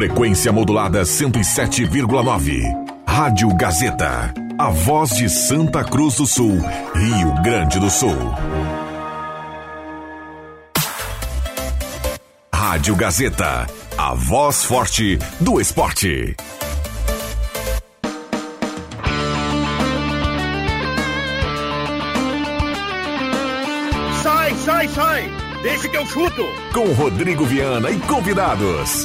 Frequência modulada 107,9. Rádio Gazeta. A voz de Santa Cruz do Sul, Rio Grande do Sul. Rádio Gazeta. A voz forte do esporte. Sai, sai, sai! Deixa que eu chuto! Com Rodrigo Viana e convidados.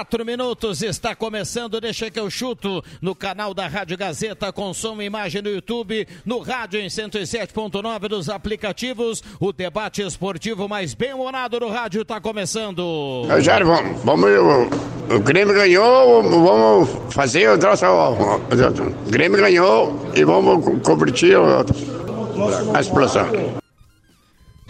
Quatro minutos. Está começando, deixa que eu chuto no canal da Rádio Gazeta, com som e imagem no YouTube, no rádio em 107.9 dos aplicativos. O debate esportivo mais bem humorado no rádio está começando. Jair, vamos, vamos o, Grêmio ganhou, vamos fazer o troço. O Grêmio ganhou e vamos convertir a explosão.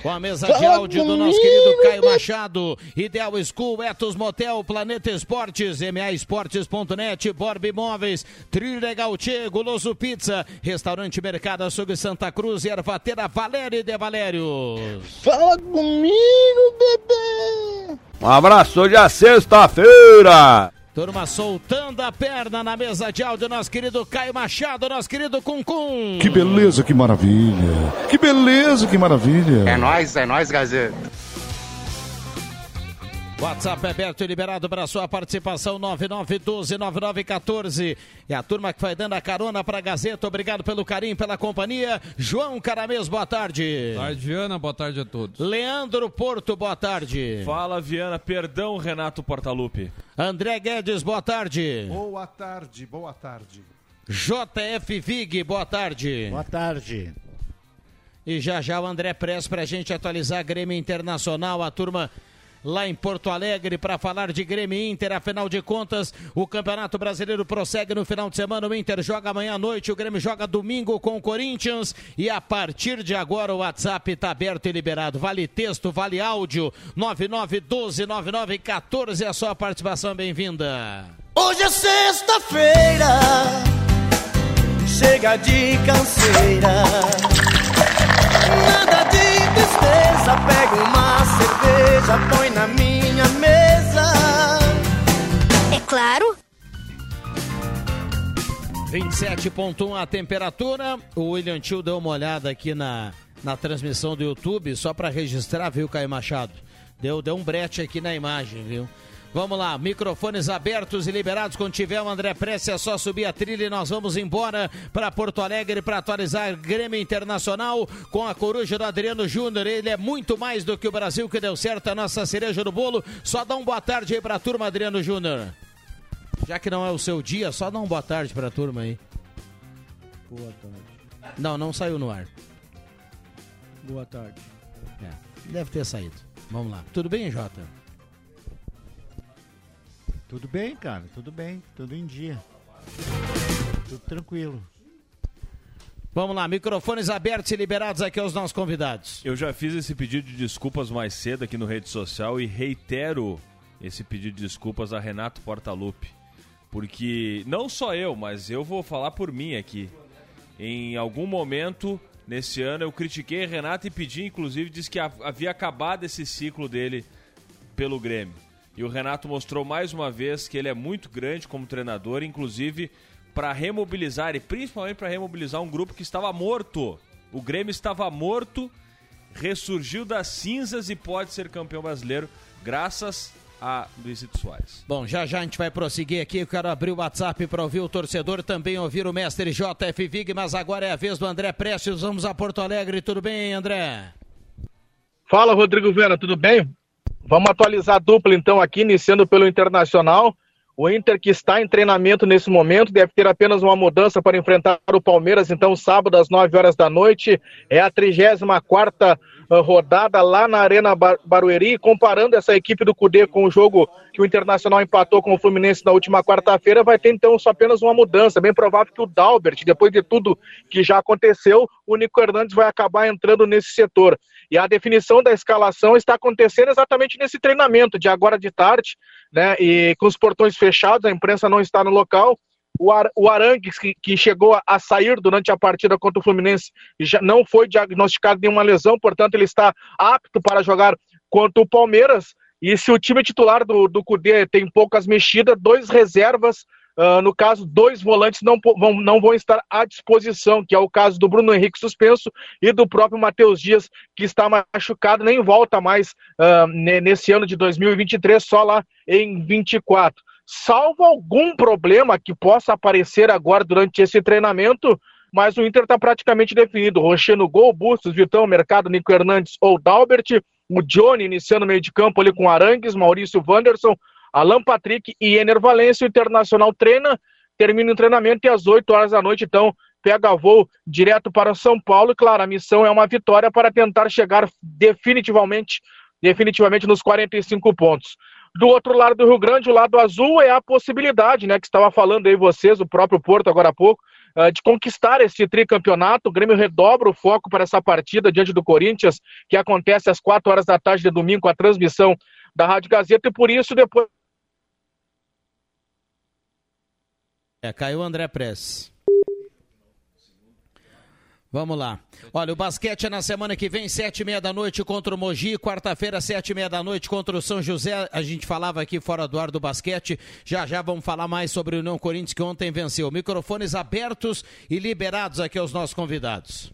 Com a mesa de áudio do nosso querido Caio Machado, Ideal School, Etos Motel, Planeta Esportes, MAEsportes.net, Borb Imóveis, Trilegal Tchê, Goloso Pizza, Restaurante Mercado Açougue Santa Cruz, Ervateira Valério de Valério. Fala comigo, bebê! Um abraço, hoje é sexta-feira! Turma soltando a perna na mesa de áudio, nosso querido Caio Machado, nosso querido Cuncum. Que beleza, que maravilha. Que beleza, que maravilha. É nóis, é nóis, Gazeta. WhatsApp é aberto e liberado para sua participação 99129914. É a turma que vai dando a carona para a Gazeta. Obrigado pelo carinho, pela companhia. João Caramês, boa tarde. Boa tarde, Viana. Boa tarde a todos. Leandro Porto, boa tarde. Fala, Viana. Perdão, Renato Portaluppi. André Guedes, boa tarde. Boa tarde, boa tarde. JF Vig, boa tarde. Boa tarde. E já já o André Press para a gente atualizar Grêmio Internacional, a turma lá em Porto Alegre para falar de Grêmio Inter. Afinal de contas, o Campeonato Brasileiro prossegue no final de semana. O Inter joga amanhã à noite, o Grêmio joga domingo com o Corinthians. E a partir de agora o WhatsApp está aberto e liberado. Vale texto, vale áudio. 99129914 é a sua participação bem-vinda. Hoje é sexta-feira, chega de canseira. Nada de tristeza, pega uma cerveja, põe na minha mesa. É claro. 27.1 a temperatura. O William Tio deu uma olhada aqui na, na transmissão do YouTube, só para registrar, viu, Caio Machado? Deu, deu um brete aqui na imagem, viu? Vamos lá, microfones abertos e liberados. Quando tiver o André Prece, é só subir a trilha e nós vamos embora para Porto Alegre para atualizar Grêmio Internacional com a coruja do Adriano Júnior. Ele é muito mais do que o Brasil que deu certo, a nossa cereja do bolo. Só dá um boa tarde aí para a turma, Adriano Júnior. Já que não é o seu dia, só dá um boa tarde para a turma aí. Boa tarde. Não, não saiu no ar. Boa tarde. É, deve ter saído. Vamos lá. Tudo bem, Jota? Tudo bem, cara, tudo bem, tudo em dia. Tudo tranquilo. Vamos lá, microfones abertos e liberados aqui aos nossos convidados. Eu já fiz esse pedido de desculpas mais cedo aqui no rede social e reitero esse pedido de desculpas a Renato Portaluppi. Porque não só eu, mas eu vou falar por mim aqui. Em algum momento nesse ano eu critiquei Renato e pedi, inclusive, disse que havia acabado esse ciclo dele pelo Grêmio. E o Renato mostrou mais uma vez que ele é muito grande como treinador, inclusive para remobilizar e principalmente para remobilizar um grupo que estava morto. O Grêmio estava morto, ressurgiu das cinzas e pode ser campeão brasileiro graças a Luizito Soares. Bom, já já a gente vai prosseguir aqui. Eu quero abrir o WhatsApp para ouvir o torcedor, também ouvir o mestre JF Vig, mas agora é a vez do André Prestes. Vamos a Porto Alegre. Tudo bem, André? Fala, Rodrigo Vera, tudo bem? Vamos atualizar a dupla então aqui, iniciando pelo Internacional. O Inter, que está em treinamento nesse momento, deve ter apenas uma mudança para enfrentar o Palmeiras, então, sábado às 9 horas da noite. É a 34 rodada lá na Arena Barueri, comparando essa equipe do Cudê com o jogo que o Internacional empatou com o Fluminense na última quarta-feira, vai ter então só apenas uma mudança. Bem provável que o Dalbert, depois de tudo que já aconteceu, o Nico Hernandes vai acabar entrando nesse setor. E a definição da escalação está acontecendo exatamente nesse treinamento de agora de tarde, né? E com os portões fechados, a imprensa não está no local. O, Ar, o Arangues, que, que chegou a, a, sair durante a partida contra o Fluminense, já não foi diagnosticado nenhuma lesão, portanto, ele está apto para jogar contra o Palmeiras. E se o time titular do, do Cudê tem poucas mexidas, dois reservas Uh, no caso, dois volantes não vão, não vão estar à disposição, que é o caso do Bruno Henrique suspenso e do próprio Matheus Dias, que está machucado, nem volta mais uh, nesse ano de 2023, só lá em 24. Salvo algum problema que possa aparecer agora durante esse treinamento, mas o Inter está praticamente definido. Rocher no gol, Bustos, Vitão, Mercado, Nico Hernandes ou Dalbert. O Johnny iniciando meio de campo ali com Arangues, Maurício Wanderson, Alan Patrick e Ener. O Internacional treina, termina o treinamento e às 8 horas da noite, então, pega voo direto para São Paulo. E claro, a missão é uma vitória para tentar chegar definitivamente, definitivamente nos 45 pontos. Do outro lado do Rio Grande, o lado azul, é a possibilidade, né, que estava falando aí vocês, o próprio Porto agora há pouco, uh, de conquistar esse tricampeonato. O Grêmio redobra o foco para essa partida diante do Corinthians, que acontece às 4 horas da tarde de domingo com a transmissão da Rádio Gazeta, e por isso depois É, caiu o André Press. Vamos lá. Olha, o basquete é na semana que vem, sete e meia da noite contra o Mogi, quarta-feira, sete e meia da noite contra o São José. A gente falava aqui fora do ar do basquete. Já já vamos falar mais sobre o União Corinthians que ontem venceu. Microfones abertos e liberados aqui aos nossos convidados.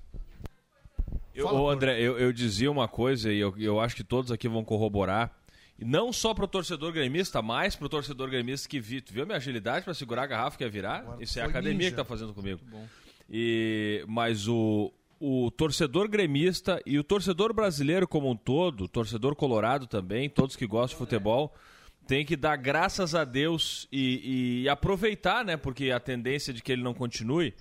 Eu, ô, André, eu, eu, dizia uma coisa e eu, eu acho que todos aqui vão corroborar. Não só para o torcedor gremista, mas para o torcedor gremista que viu, viu a minha agilidade para segurar a garrafa que ia virar? Agora Isso é a academia ninja. que está fazendo comigo. E, mas o, o torcedor gremista e o torcedor brasileiro como um todo, o torcedor colorado também, todos que gostam de futebol, tem que dar graças a Deus e, e aproveitar, né? Porque a tendência de que ele não continue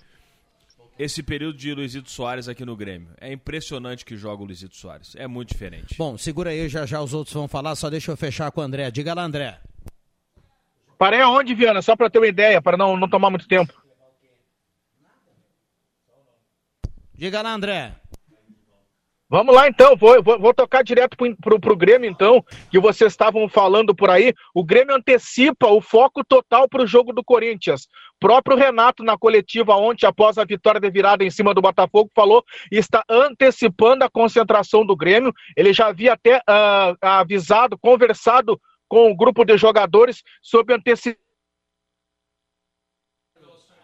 esse período de Luizito Soares aqui no Grêmio. É impressionante que joga o Luizito Soares. É muito diferente. Bom, segura aí, já já os outros vão falar, só deixa eu fechar com o André. Diga lá, André. Parei aonde, Viana? Só para ter uma ideia, para não, não tomar muito tempo. Diga lá, André. Vamos lá então, vou, vou, vou tocar direto pro, pro, Grêmio então, que vocês estavam falando por aí. O Grêmio antecipa o foco total para o jogo do Corinthians. Próprio Renato, na coletiva ontem, após a vitória de virada em cima do Botafogo, falou está antecipando a concentração do Grêmio. Ele já havia até uh, avisado, conversado com o grupo de jogadores sobre antecipação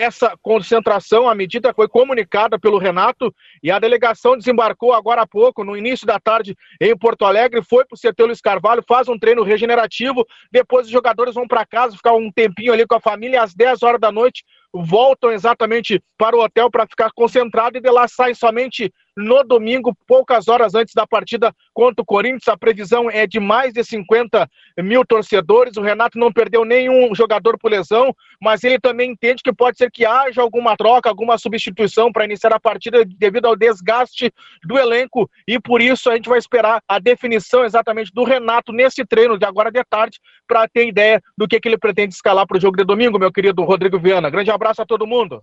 essa concentração, a medida foi comunicada pelo Renato e a delegação desembarcou agora há pouco, no início da tarde, em Porto Alegre, foi para o CT Luiz Carvalho, faz um treino regenerativo, depois os jogadores vão para casa, ficar um tempinho ali com a família, às 10 horas da noite, voltam exatamente para o hotel para ficar concentrado e de lá saem somente no domingo, poucas horas antes da partida contra o Corinthians. A previsão é de mais de 50 mil torcedores. O Renato não perdeu nenhum jogador por lesão, mas ele também entende que pode ser que haja alguma troca, alguma substituição para iniciar a partida devido ao desgaste do elenco e por isso a gente vai esperar a definição exatamente do Renato nesse treino de agora de tarde para ter ideia do que, que ele pretende escalar para o jogo de domingo, meu querido Rodrigo Viana. Grande abraço a todo mundo.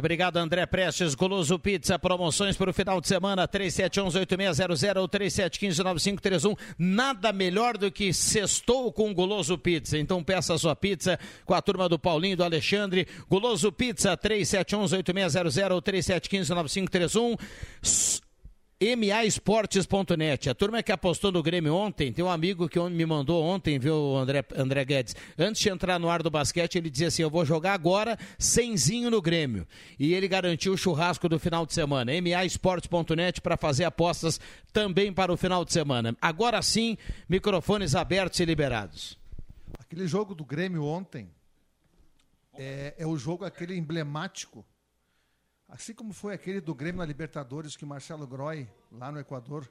Obrigado, André Prestes. Goloso Pizza, promoções para o final de semana, 3711-8600 ou 3715-9531. Nada melhor do que sextou com Goloso Pizza. Então peça a sua pizza com a turma do Paulinho, do Alexandre. Goloso Pizza, 3711-8600 ou 3715-9531 maesportes.net. A turma que apostou no Grêmio ontem, tem um amigo que me mandou ontem, viu, André, André Guedes? Antes de entrar no ar do basquete, ele dizia assim: Eu vou jogar agora semzinho no Grêmio. E ele garantiu o churrasco do final de semana. maesportes.net para fazer apostas também para o final de semana. Agora sim, microfones abertos e liberados. Aquele jogo do Grêmio ontem é, é o jogo aquele emblemático Assim como foi aquele do Grêmio na Libertadores que Marcelo Groy, lá no Equador,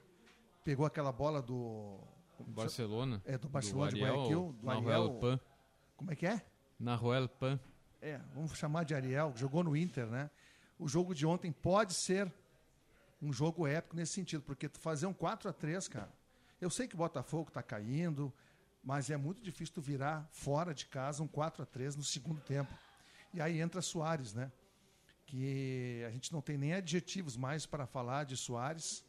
pegou aquela bola do. Barcelona. É, do Barcelona do de Guayaquil. Do Ariel. Pan. Como é que é? Na Royal Pan. É, vamos chamar de Ariel, que jogou no Inter, né? O jogo de ontem pode ser um jogo épico nesse sentido, porque tu fazer um 4 a 3 cara. Eu sei que o Botafogo tá caindo, mas é muito difícil tu virar fora de casa um 4 a 3 no segundo tempo. E aí entra Soares, né? Que a gente não tem nem adjetivos mais para falar de Soares.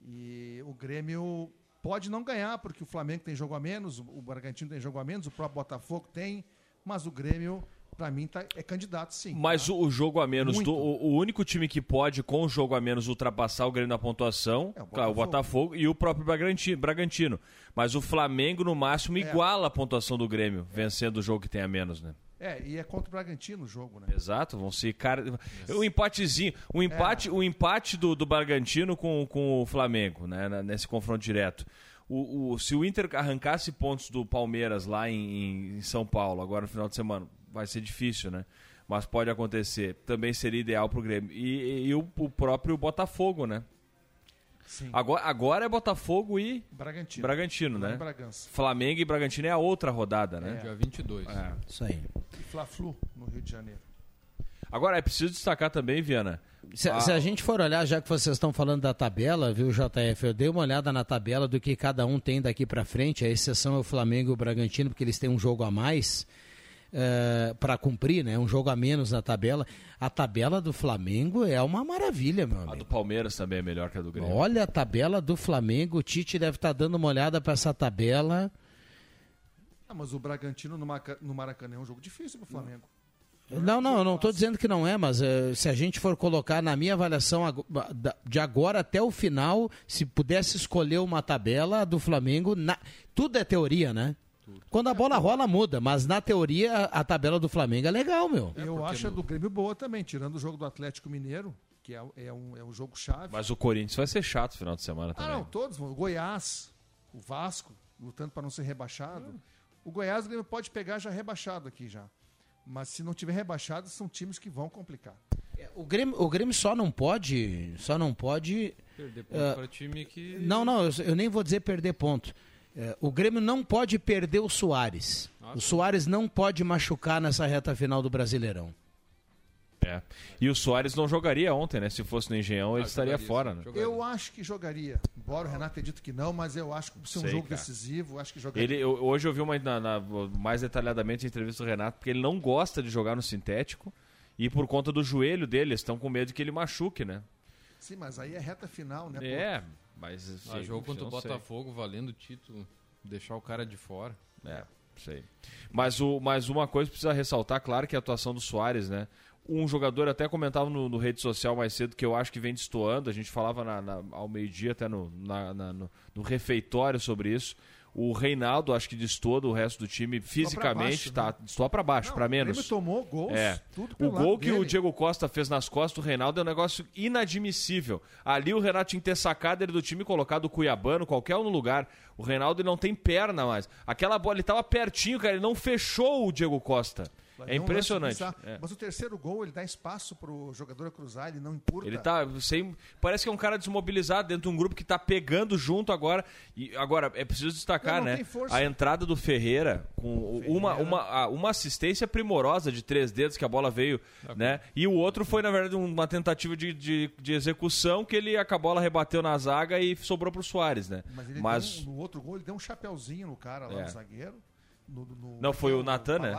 E o Grêmio pode não ganhar, porque o Flamengo tem jogo a menos, o Bragantino tem jogo a menos, o próprio Botafogo tem, mas o Grêmio, para mim, tá, é candidato sim. Mas tá? o, jogo a menos, do- o, o único time que pode, com o jogo a menos, ultrapassar o Grêmio na pontuação, É o claro, o Botafogo e o próprio Bragantino. Mas o Flamengo, no máximo, É. iguala a pontuação do Grêmio, vencendo o jogo que tem a menos, né? É, e é contra o Bragantino o jogo, né? Exato, vão ser cara. Um empatezinho. Um empate, o empate do, do Bragantino com, com o Flamengo, né? Nesse confronto direto. O, o- se o Inter arrancasse pontos do Palmeiras lá em, em São Paulo, agora no final de semana, vai ser difícil, né? Mas pode acontecer. Também seria ideal pro Grêmio. E, e o, o próprio Botafogo, né? Sim. Agora, agora é Botafogo e Bragantino. Bragantino, né? em Bragança. Flamengo e Bragantino é a outra rodada, né? Dia 22. É. Isso aí. E Fla-Flu no Rio de Janeiro. Agora, é preciso destacar também, Viana. Se, a- se a gente for olhar, já que vocês estão falando da tabela, viu, JF? Eu dei uma olhada na tabela do que cada um tem daqui pra frente. A exceção é o Flamengo e o Bragantino, porque eles têm um jogo a mais para cumprir, né? Um jogo a menos na tabela. A tabela do Flamengo é uma maravilha, meu A amigo. do Palmeiras também é melhor que a do Grêmio. Olha a tabela do Flamengo. O Tite deve estar dando uma olhada para essa tabela. Ah, mas o Bragantino no, Maca- no Maracanã é um jogo difícil pro Flamengo. Não, não, eu não estou dizendo que não é, mas eh, se a gente for colocar na minha avaliação de agora até o final, se pudesse escolher uma tabela a do Flamengo, na- tudo é teoria, né? Quando a bola rola, muda, mas na teoria a, tabela do Flamengo é legal, meu. Eu acho a do Grêmio boa também, tirando o jogo do Atlético Mineiro, que é, é um, é um jogo chave. Mas o Corinthians vai ser chato no final de semana Ah, também. não, todos. vão. O Goiás, o Vasco, lutando para não ser rebaixado. O Goiás o Grêmio pode pegar já rebaixado aqui já. Mas se não tiver rebaixado, são times que vão complicar. O Grêmio, o Grêmio só não pode, só não pode Perder ponto eh, para time que. Não, não, eu, eu nem vou dizer perder ponto. É, o Grêmio não pode perder o Soares. o Soares não pode machucar nessa reta final do Brasileirão. É. E o Soares não jogaria ontem, né? Se fosse no Engenhão, ele estaria jogaria, fora, sim, né? Eu acho que jogaria. Embora o Renato tenha dito que não, mas eu acho que por ser um Sei, jogo cara. decisivo, acho que jogaria. Ele, eu- hoje eu vi uma, na- na- mais detalhadamente a entrevista do Renato, porque ele não gosta de jogar no sintético e por conta do joelho dele, eles estão com medo que ele machuque, né? Sim, mas aí é reta final, né? É, mas. Ah, assim, jogo contra o não sei. Botafogo valendo o título, deixar o cara de fora. É, sei. Mas, o, mas uma coisa precisa ressaltar, claro, que é a atuação do Soares, né? Um jogador até comentava no, no rede social mais cedo que eu acho que vem destoando. A gente falava na- na- ao meio-dia, até no, na- na- no, no refeitório sobre isso. O Reinaldo, acho que destoa do resto do time fisicamente, baixo, tá, destoa para baixo, Não, para o menos. Grêmio tomou gols, É. tudo O pelo gol lado que o dele. Diego Costa fez nas costas do Reinaldo é um negócio inadmissível. Ali o Renato tinha que ter sacado ele do time e colocado o Cuiabano, qualquer um no lugar. O Reinaldo não tem perna mais. Aquela bola, ele tava pertinho, cara, ele não fechou o Diego Costa. É lance impressionante. É. Mas o terceiro gol, ele dá espaço pro jogador cruzar, ele não encurta. Ele tá sem. Parece que é um cara desmobilizado dentro de um grupo que tá pegando junto agora. E agora, é preciso destacar, Não, não né? A entrada do Ferreira com Uma, uma, ah, uma assistência primorosa de três dedos que a bola veio, né? E o outro foi, na verdade, uma tentativa de, de, de execução que ele a bola rebateu na zaga e sobrou pro Soares, né? Mas, ele Mas deu no outro gol, ele deu um chapéuzinho no cara lá, É. no zagueiro. No- no- Não, foi o no Natan, né?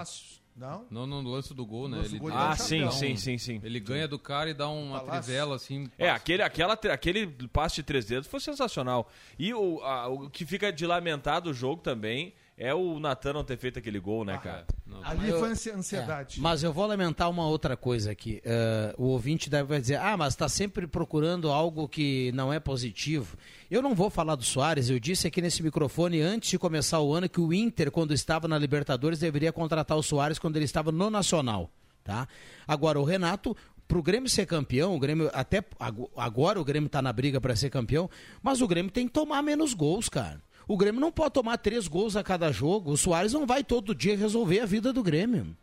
Não? Não, no lance do gol, né? Ele gol, ele dá um sim, um- sim, sim, sim. Ele ganha do cara e dá uma Palácio. trivela assim. É, passa. aquele, aquela, aquele passe de três dedos foi sensacional. E o, a- o que fica de lamentar do jogo também é o Natan não ter feito aquele gol, né, cara? Ali Eu- foi ansi- ansiedade. É, mas eu vou lamentar uma outra coisa aqui. Eh, o ouvinte deve dizer, ah, mas está sempre procurando algo que não é positivo. Eu não vou falar do Soares, eu disse aqui nesse microfone antes de começar o ano que o Inter, quando estava na Libertadores, deveria contratar o Soares quando ele estava no Nacional. Tá? Agora, o Renato, para o Grêmio ser campeão, o Grêmio, até ago- agora o Grêmio está na briga para ser campeão, mas o Grêmio tem que tomar menos gols, cara. O Grêmio não pode tomar três gols a cada jogo. O Soares não vai todo dia resolver a vida do Grêmio.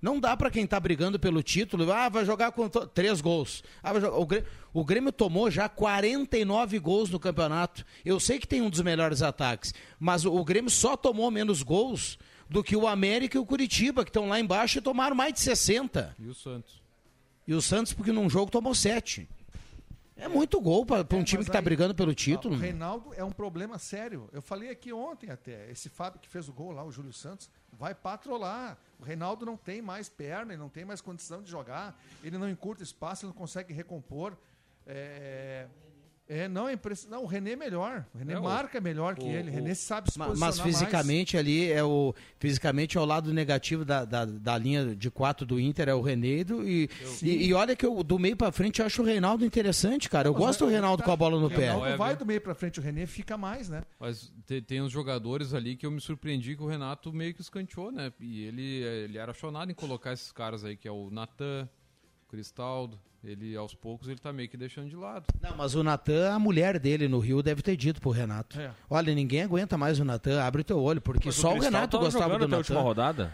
Não dá pra quem tá brigando pelo título, ah, vai jogar com três gols. Ah, vai jogar- o, Grêmio, o Grêmio tomou já 49 gols no campeonato. Eu sei que tem um dos melhores ataques, mas o, o Grêmio só tomou menos gols do que o América e o Curitiba, que estão lá embaixo e tomaram mais de 60. E o Santos? E o Santos, porque num jogo tomou 7. É muito gol para um time que está brigando pelo título. O Reinaldo é um problema sério. Eu falei aqui ontem até. Esse Fábio que fez o gol lá, o Júlio Santos, vai patrolar. O Reinaldo não tem mais perna, ele não tem mais condição de jogar. Ele não encurta espaço, ele não consegue recompor. É, é, não, é impress... não, o René é melhor. O René É, o- marca melhor que o- ele. O René sabe se posicionar Mas mais. fisicamente ali é o fisicamente é o lado negativo da, da, da linha de quatro do Inter é o Renedo e, e, e olha que eu do meio pra frente eu acho o Reinaldo interessante, cara. Eu Mas gosto do é- Reinaldo com a bola no o pé. Reinaldo vai do meio pra frente, o René fica mais, né? Mas te- tem uns jogadores ali que eu me surpreendi que o Renato meio que escanteou, né? E ele, ele era apaixonado em colocar esses caras aí, que é o Natan, o Cristaldo. Ele, aos poucos, ele tá meio que deixando de lado. Não, mas o Natan, a mulher dele no Rio deve ter dito pro Renato. É. Olha, ninguém aguenta mais o Natan, abre teu olho, porque Mas só o, Cristal Renato tava gostava do Natan. última rodada.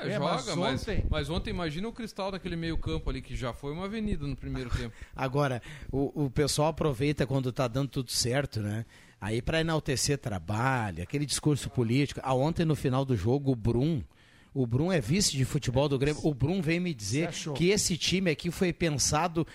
É, É, joga, mas mas, ontem- mas ontem imagina o Cristal naquele meio campo ali, que já foi uma avenida no primeiro tempo. Agora, o, o pessoal aproveita quando tá dando tudo certo, né? Aí para enaltecer trabalho, aquele discurso político. Ah, ontem no final do jogo, o Brum, o Brum é vice de futebol do Grêmio. O Brum veio me dizer que esse time aqui foi pensado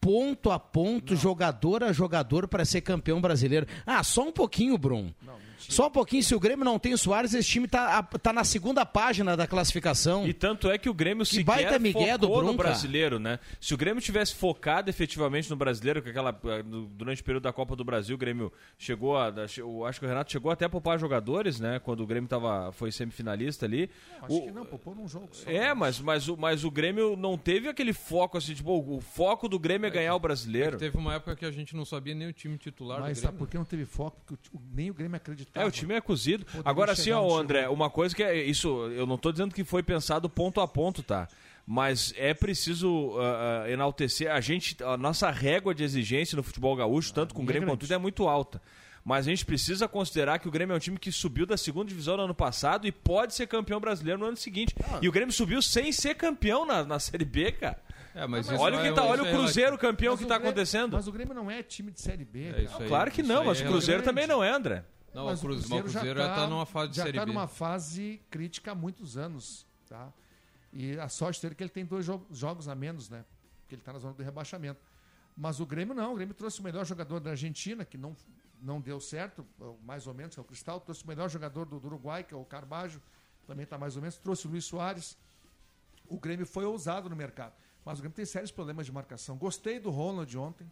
ponto a ponto, jogador a jogador para ser campeão brasileiro. Ah, só um pouquinho, Brum. Só um pouquinho, se o Grêmio não tem o Soares, esse time tá, tá na segunda página da classificação. E tanto é que o Grêmio sequer baita migué focou do no Brum, brasileiro, né? Se o Grêmio tivesse focado efetivamente no brasileiro, que aquela eh, durante o período da Copa do Brasil, o Grêmio chegou a, acho que o Renato chegou até a poupar jogadores, né? Quando o Grêmio tava, foi semifinalista ali. Acho O- que não, poupou num jogo só. é, mas, mas, o, mas o Grêmio não teve aquele foco assim, tipo, o foco do Grêmio é ganhar o brasileiro. Teve uma época que a gente não sabia nem o time titular Mas do sabe Grêmio. por que não teve foco? Porque o- nem o Grêmio acreditava. É, o time é cozido. Poderia Agora sim, ó, André, uma coisa que é isso, eu não tô dizendo que foi pensado ponto a ponto, tá? Mas é preciso ah, ah, enaltecer a gente, a nossa régua de exigência no futebol gaúcho, tanto com o Grêmio é quanto tudo, é muito alta. Mas a gente precisa considerar que o Grêmio é um time que subiu da segunda divisão no ano passado e pode ser campeão brasileiro no ano seguinte. E o Grêmio subiu sem ser campeão na, na Série B, cara. É, mas olha o que tá, é- olha o é Cruzeiro campeão Mas que tá Grêmio- acontecendo. Mas o Grêmio não é time de Série B. É cara. aí. Claro que não, mas é o Cruzeiro relevante. também não é, André. Não, Mas o Cruzeiro, o Cruzeiro já tá numa fase de já tá numa fase crítica há muitos anos, tá? E a sorte dele é que ele tem dois jo- jogos a menos, né? Porque ele tá na zona do rebaixamento. Mas o Grêmio não, o Grêmio trouxe o melhor jogador da Argentina, que não, não deu certo, ou mais ou menos, que é o Cristal, trouxe o melhor jogador do, do Uruguai, que é o Carbajo, também tá mais ou menos, trouxe o Luiz Soares. O Grêmio foi ousado no mercado. Mas o Grêmio tem sérios problemas de marcação. Gostei do Ronald ontem.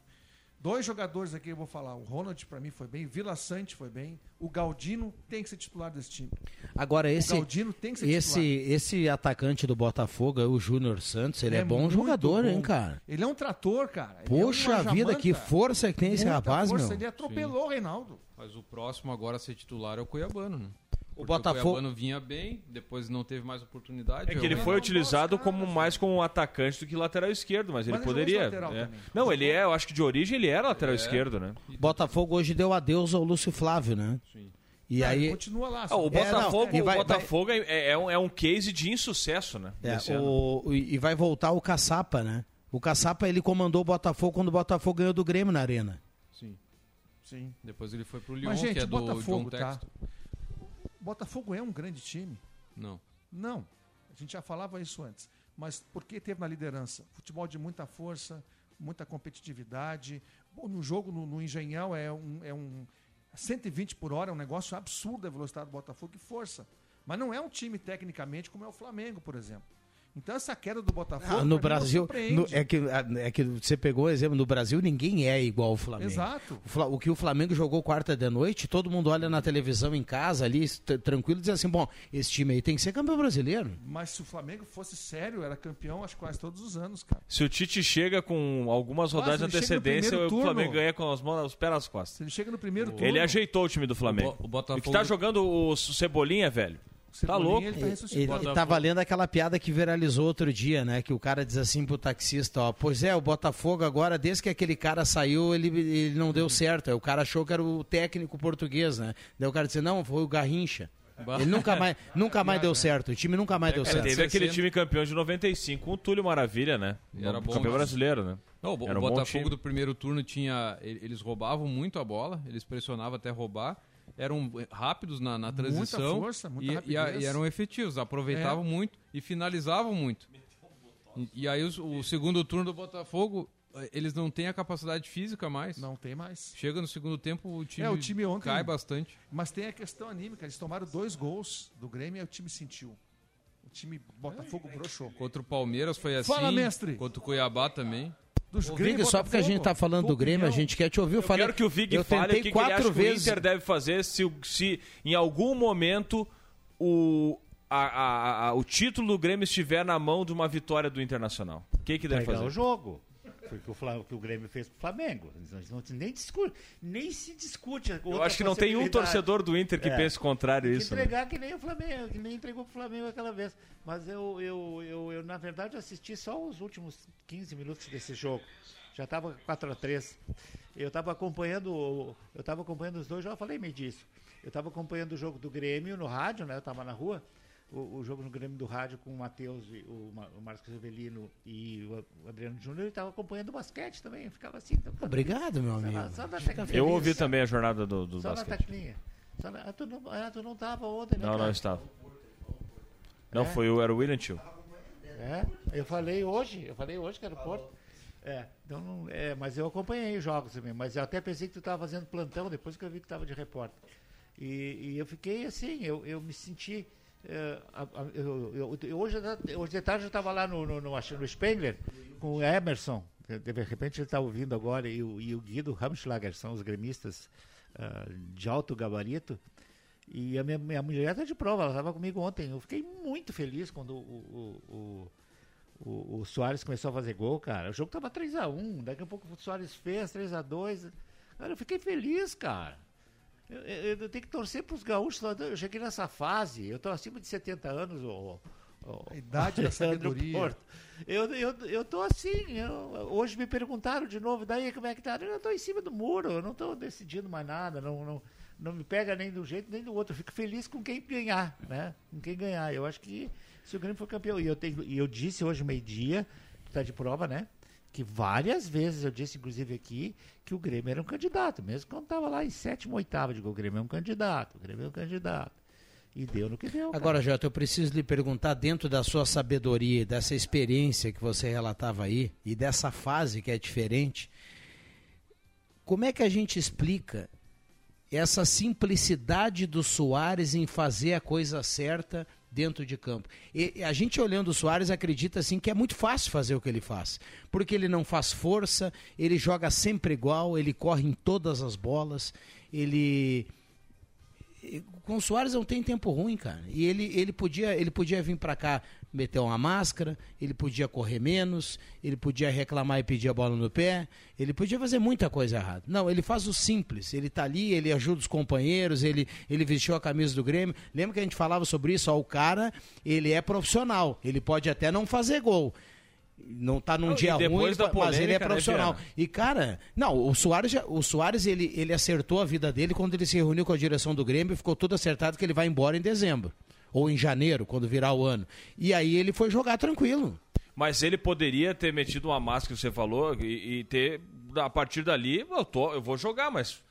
Dois jogadores aqui eu vou falar. O Ronald, para mim, foi bem. Vila Sante foi bem. O Galdino tem que ser titular desse time. Agora esse O Galdino tem que ser esse titular. esse atacante do Botafogo, o Júnior Santos, ele é, bom muito jogador, bom. hein, cara? Ele é um trator, cara. Ele Poxa é vida, que força que tem esse rapaz, força. meu. Ele atropelou o Reinaldo. Mas o próximo agora a ser titular é o Cuiabano, né? Porque Botafogo- O vinha bem, depois não teve mais oportunidade. É que ele foi utilizado como mais como um atacante do que lateral esquerdo, mas, ele Mas ele poderia. é. Não, ele é, eu acho que de origem ele era lateral É. esquerdo, né? Botafogo hoje deu adeus ao Lúcio Flávio, né? Sim. E Ah, aí continua lá. Ah, o É, Botafogo, não, e vai- o Botafogo é- é, é um, é um case de insucesso, né? é, o, e vai voltar o Caçapa, né? O Caçapa ele comandou o Botafogo quando o Botafogo ganhou do Grêmio na arena. Sim. Sim. Depois ele foi pro Lyon, Mas, gente, que é o do Botafogo, John tá? Texton. O Botafogo é um grande time. Não. Não. A gente já falava isso antes. Mas porque teve na liderança? Futebol de muita força, muita competitividade. Bom, no jogo, no, no Engenhão, é um, é um 120 por hora, é um negócio absurdo a velocidade do Botafogo e força. Mas não é um time tecnicamente como é o Flamengo, por exemplo. Então essa queda do Botafogo. Ah, no mim, Brasil, no- é, que, é que você pegou o exemplo, no Brasil ninguém é igual ao Flamengo. Exato. O, o que o Flamengo jogou quarta de noite, todo mundo olha na televisão em casa ali, tranquilo, e diz assim, bom, esse time aí tem que ser campeão brasileiro. Mas se o Flamengo fosse sério, era campeão acho que quase todos os anos, cara. Se o Tite chega com algumas rodadas de antecedência, o turno. Flamengo ganha com as mãos, os pés nas costas. Se ele chega no primeiro turno. Ele ajeitou o time do Flamengo. O Bo- o Botafogo- E que tá jogando o Cebolinha, velho. Tá louco. ele tá Ele, ressuscitando. ele tá valendo aquela piada que viralizou outro dia, né? Que o cara diz assim pro taxista, ó, pois é, o Botafogo agora, desde que aquele cara saiu, ele, ele não deu certo. Aí o cara achou que era o técnico português, né? Daí o cara disse, não, foi o Garrincha. Ele nunca mais, nunca mais deu certo. O time nunca mais deu certo. teve aquele 60. time campeão de 95 com o Túlio Maravilha, né? Era bom, campeão mas- brasileiro, né? Não, o o um bom Botafogo time. do primeiro turno tinha. Eles roubavam muito a bola, eles pressionavam até roubar. Eram rápidos na, na transição força, muita e, e a- e eram efetivos, aproveitavam É. muito e finalizavam muito. E, e aí os- o, segundo turno do Botafogo, eh, eles não têm a capacidade física mais. Não tem mais. Chega no segundo tempo, o time, É, o time ontem cai bastante. Mas tem a questão anímica. Eles tomaram dois gols do Grêmio e o time sentiu. O time Botafogo broxou. Contra o Palmeiras foi assim. Fala, mestre. Contra o Cuiabá também. Dos Vig, só porque a gente tá falando do Grêmio, a gente quer te ouvir. Eu, Eu falei, quero que o Vig eu fale o tentei que, que ele quatro acha vezes. que o Inter deve fazer se, se em algum momento o, a- a- a- o título do Grêmio estiver na mão de uma vitória do Internacional. O que, que deve Entregar fazer? o jogo. Foi o que o, Fla- o que o Grêmio fez com o Flamengo. Eles não, nem, discute, nem se discute. Eu acho que não tem um torcedor do Inter que É. pense contrário a que isso. né? entregar que nem o Flamengo, que nem entregou pro Flamengo aquela vez. Mas eu, eu, eu, eu, na verdade, assisti só os últimos 15 minutos desse jogo. Já estava 4 a 3 Eu estava acompanhando, o- eu estava acompanhando os dois, já falei meio disso. Eu estava acompanhando o jogo do Grêmio no rádio, né? Eu estava na rua. O, o jogo no Grêmio do rádio com o Matheus, o, o Marcos Avelino e o, o Adriano Júnior. Eu estava acompanhando o basquete também. Ficava assim. então, Obrigado, meu só na- amigo. só na teclinha. Eu ouvi também a jornada do, do Só na basquete. teclinha. Só na- ah, tu não, ah, tu não tava ontem, né? Não, não estava. Não, É? foi o, era o William Tio. É, eu falei hoje, eu falei hoje que era o Porto. É, então não- é, mas eu acompanhei os jogos também, mas eu até pensei que tu estava fazendo plantão depois que eu vi que estava de repórter. E, e eu fiquei assim, eu, eu me senti. É, eu- eu- hoje, hoje de tarde eu estava lá no, no, no, Spengler com o Emerson, de repente ele está ouvindo agora, e o, e o Guido Ramschlager, são os gremistas ah, de alto gabarito. E a minha, minha mulher está de prova, ela estava comigo ontem. Eu fiquei muito feliz quando o, o, o, o, Soares começou a fazer gol, cara. O jogo tava 3x1, daqui a pouco o Soares fez 3x2. Cara, eu fiquei feliz, cara. Eu, eu- eu tenho que torcer pros gaúchos. Eu cheguei nessa fase, eu tô acima de 70 anos, ô, ô, A idade da sabedoria. Porto. Eu, eu, eu tô assim, eu- hoje me perguntaram de novo, daí como é que tá? Eu tô em cima do muro, eu não tô decidindo mais nada, não, não, não me pega nem de um jeito nem do outro. Eu fico feliz com quem ganhar, né? Com quem ganhar. Eu acho que se o Grêmio for campeão, e eu, tenho, e eu disse hoje meio-dia, tá de prova, né? Que várias vezes eu disse, inclusive aqui, que o Grêmio era um candidato, mesmo quando estava lá em sétimo, oitavo, digo, o Grêmio é um candidato, o Grêmio é um candidato. E deu no que deu. cara. Agora, Jota, eu preciso lhe perguntar, dentro da sua sabedoria, dessa experiência que você relatava aí, e dessa fase que é diferente, como é que a gente explica essa simplicidade do Soares em fazer a coisa certa dentro de campo? E a gente olhando o Soares acredita assim que é muito fácil fazer o que ele faz, porque ele não faz força, ele joga sempre igual, ele corre em todas as bolas, ele com o Soares não tem tempo ruim, cara. E ele, ele, podia, ele podia vir pra cá meter uma máscara, ele podia correr menos, ele podia reclamar e pedir a bola no pé, ele podia fazer muita coisa errada. Não, ele faz o simples. Ele tá ali, ele ajuda os companheiros, ele, ele vestiu a camisa do Grêmio. Lembra que a gente falava sobre isso? Ó, o cara, ele é profissional. Ele pode até não fazer gol. Não tá num Não, dia ruim, da mas ele é polêmica, né, profissional. Viana? E, cara, não, o Soares, já- o Soares ele, ele acertou a vida dele quando ele se reuniu com a direção do Grêmio e ficou tudo acertado que ele vai embora em dezembro. Ou em janeiro, quando virar o ano. E aí ele foi jogar tranquilo. Mas ele poderia ter metido uma máscara que você falou e, e ter, a partir dali, eu, tô, eu vou jogar, mas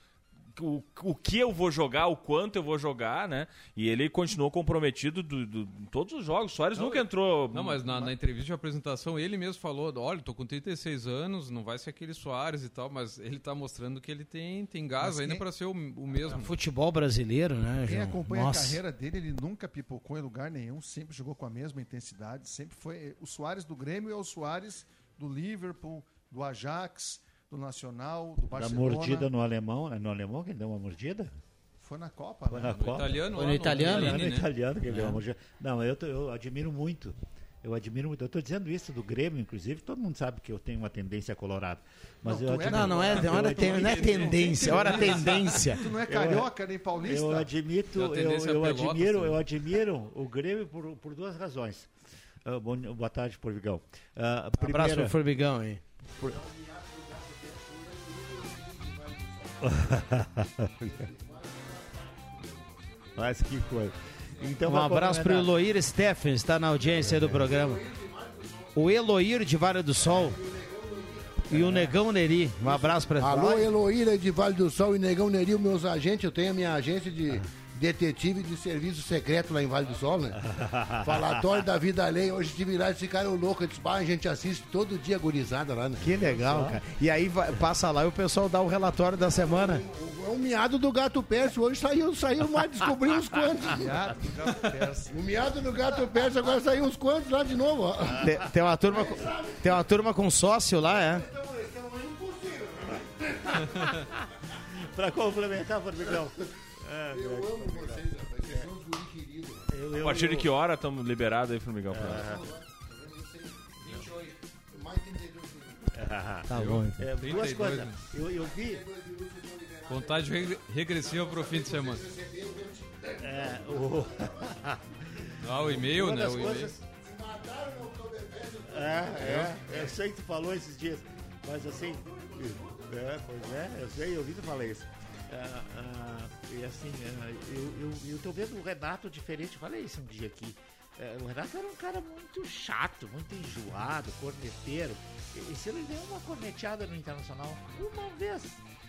o, o que eu vou jogar, o quanto eu vou jogar, né? E ele continuou comprometido do, do- em todos os jogos. Soares nunca entrou. Não, mas na, na entrevista de apresentação ele mesmo falou: olha, tô com 36 anos, não vai ser aquele Soares e tal, mas ele tá mostrando que ele tem, tem gás Mas ainda quem- para ser o, o mesmo. Futebol brasileiro, né, Quem João? acompanha Nossa. a carreira dele, ele nunca pipocou em lugar nenhum, sempre jogou com a mesma intensidade, sempre foi o Soares do Grêmio é o Soares do Liverpool, do Ajax, do Nacional, do Da Barcelona. mordida no alemão, é no alemão que ele deu uma mordida? Foi na Copa, Foi né? na Copa. italiano Foi no no italiano? No né? italiano que ele deu É. uma mordida. Não, eu, tô- eu admiro muito. Eu admiro muito. Eu estou dizendo isso do Grêmio, inclusive, todo mundo sabe que eu tenho uma tendência colorada. Mas Não, eu é admiro- Não, não é, não é, ten- não é tendência, ora tendência. Tu não é carioca nem paulista? Eu admito, Tem eu, eu admiro, também. eu admiro o Grêmio por, por duas razões. Ah, bom- boa tarde, Porvigão. Ah, Abraço primeira- pro Formigão aí. por- Mas que coisa. Então, Um abraço pro complementar. Eloir Steffens, está na audiência do programa. O Eloir de Vara do Sol. E o Negão Neri. Um abraço pra Alô, Heloíra de Vale do Sol e Negão Neri, os meus agentes. Eu tenho a minha agência de detetive de serviço secreto lá em Vale do Sol, né? Falatório da vida alheia. Hoje tive lá, esse cara é louco. Eu disse, "Bah, a gente assiste todo dia gurizada lá, né? Que legal, cara. E aí vai- passa lá e o pessoal dá o relatório da semana. É um miado do gato persa. Hoje saiu, saiu mais, descobrimos quantos. Miado do gato persa. O miado do gato persa, agora saiu uns quantos lá de novo, ó. Tem, tem uma turma com, tem uma turma com sócio lá, é? pra complementar, Formigão. É, Eu amo vocês, rapaz. Vocês são uns guri queridos. Eu- A eu- partir de que hora estamos liberados aí, Formigão? É. Tá bom, então. É, duas 32, coisas. Eu, eu vi. Contagem reg- regressiva pro fim de semana. É, o... Ah, o e-mail, né? O e-mail. É, é, eu sei que tu falou esses dias, mas assim, é, pois é, eu sei, eu ouvi tu falar isso. E assim, ah, eu, eu, eu tô vendo o Renato diferente, falei isso um dia aqui. É, o Renato era um cara muito chato, muito enjoado, corneteiro. E, e se ele deu uma corneteada no Internacional, uma vez.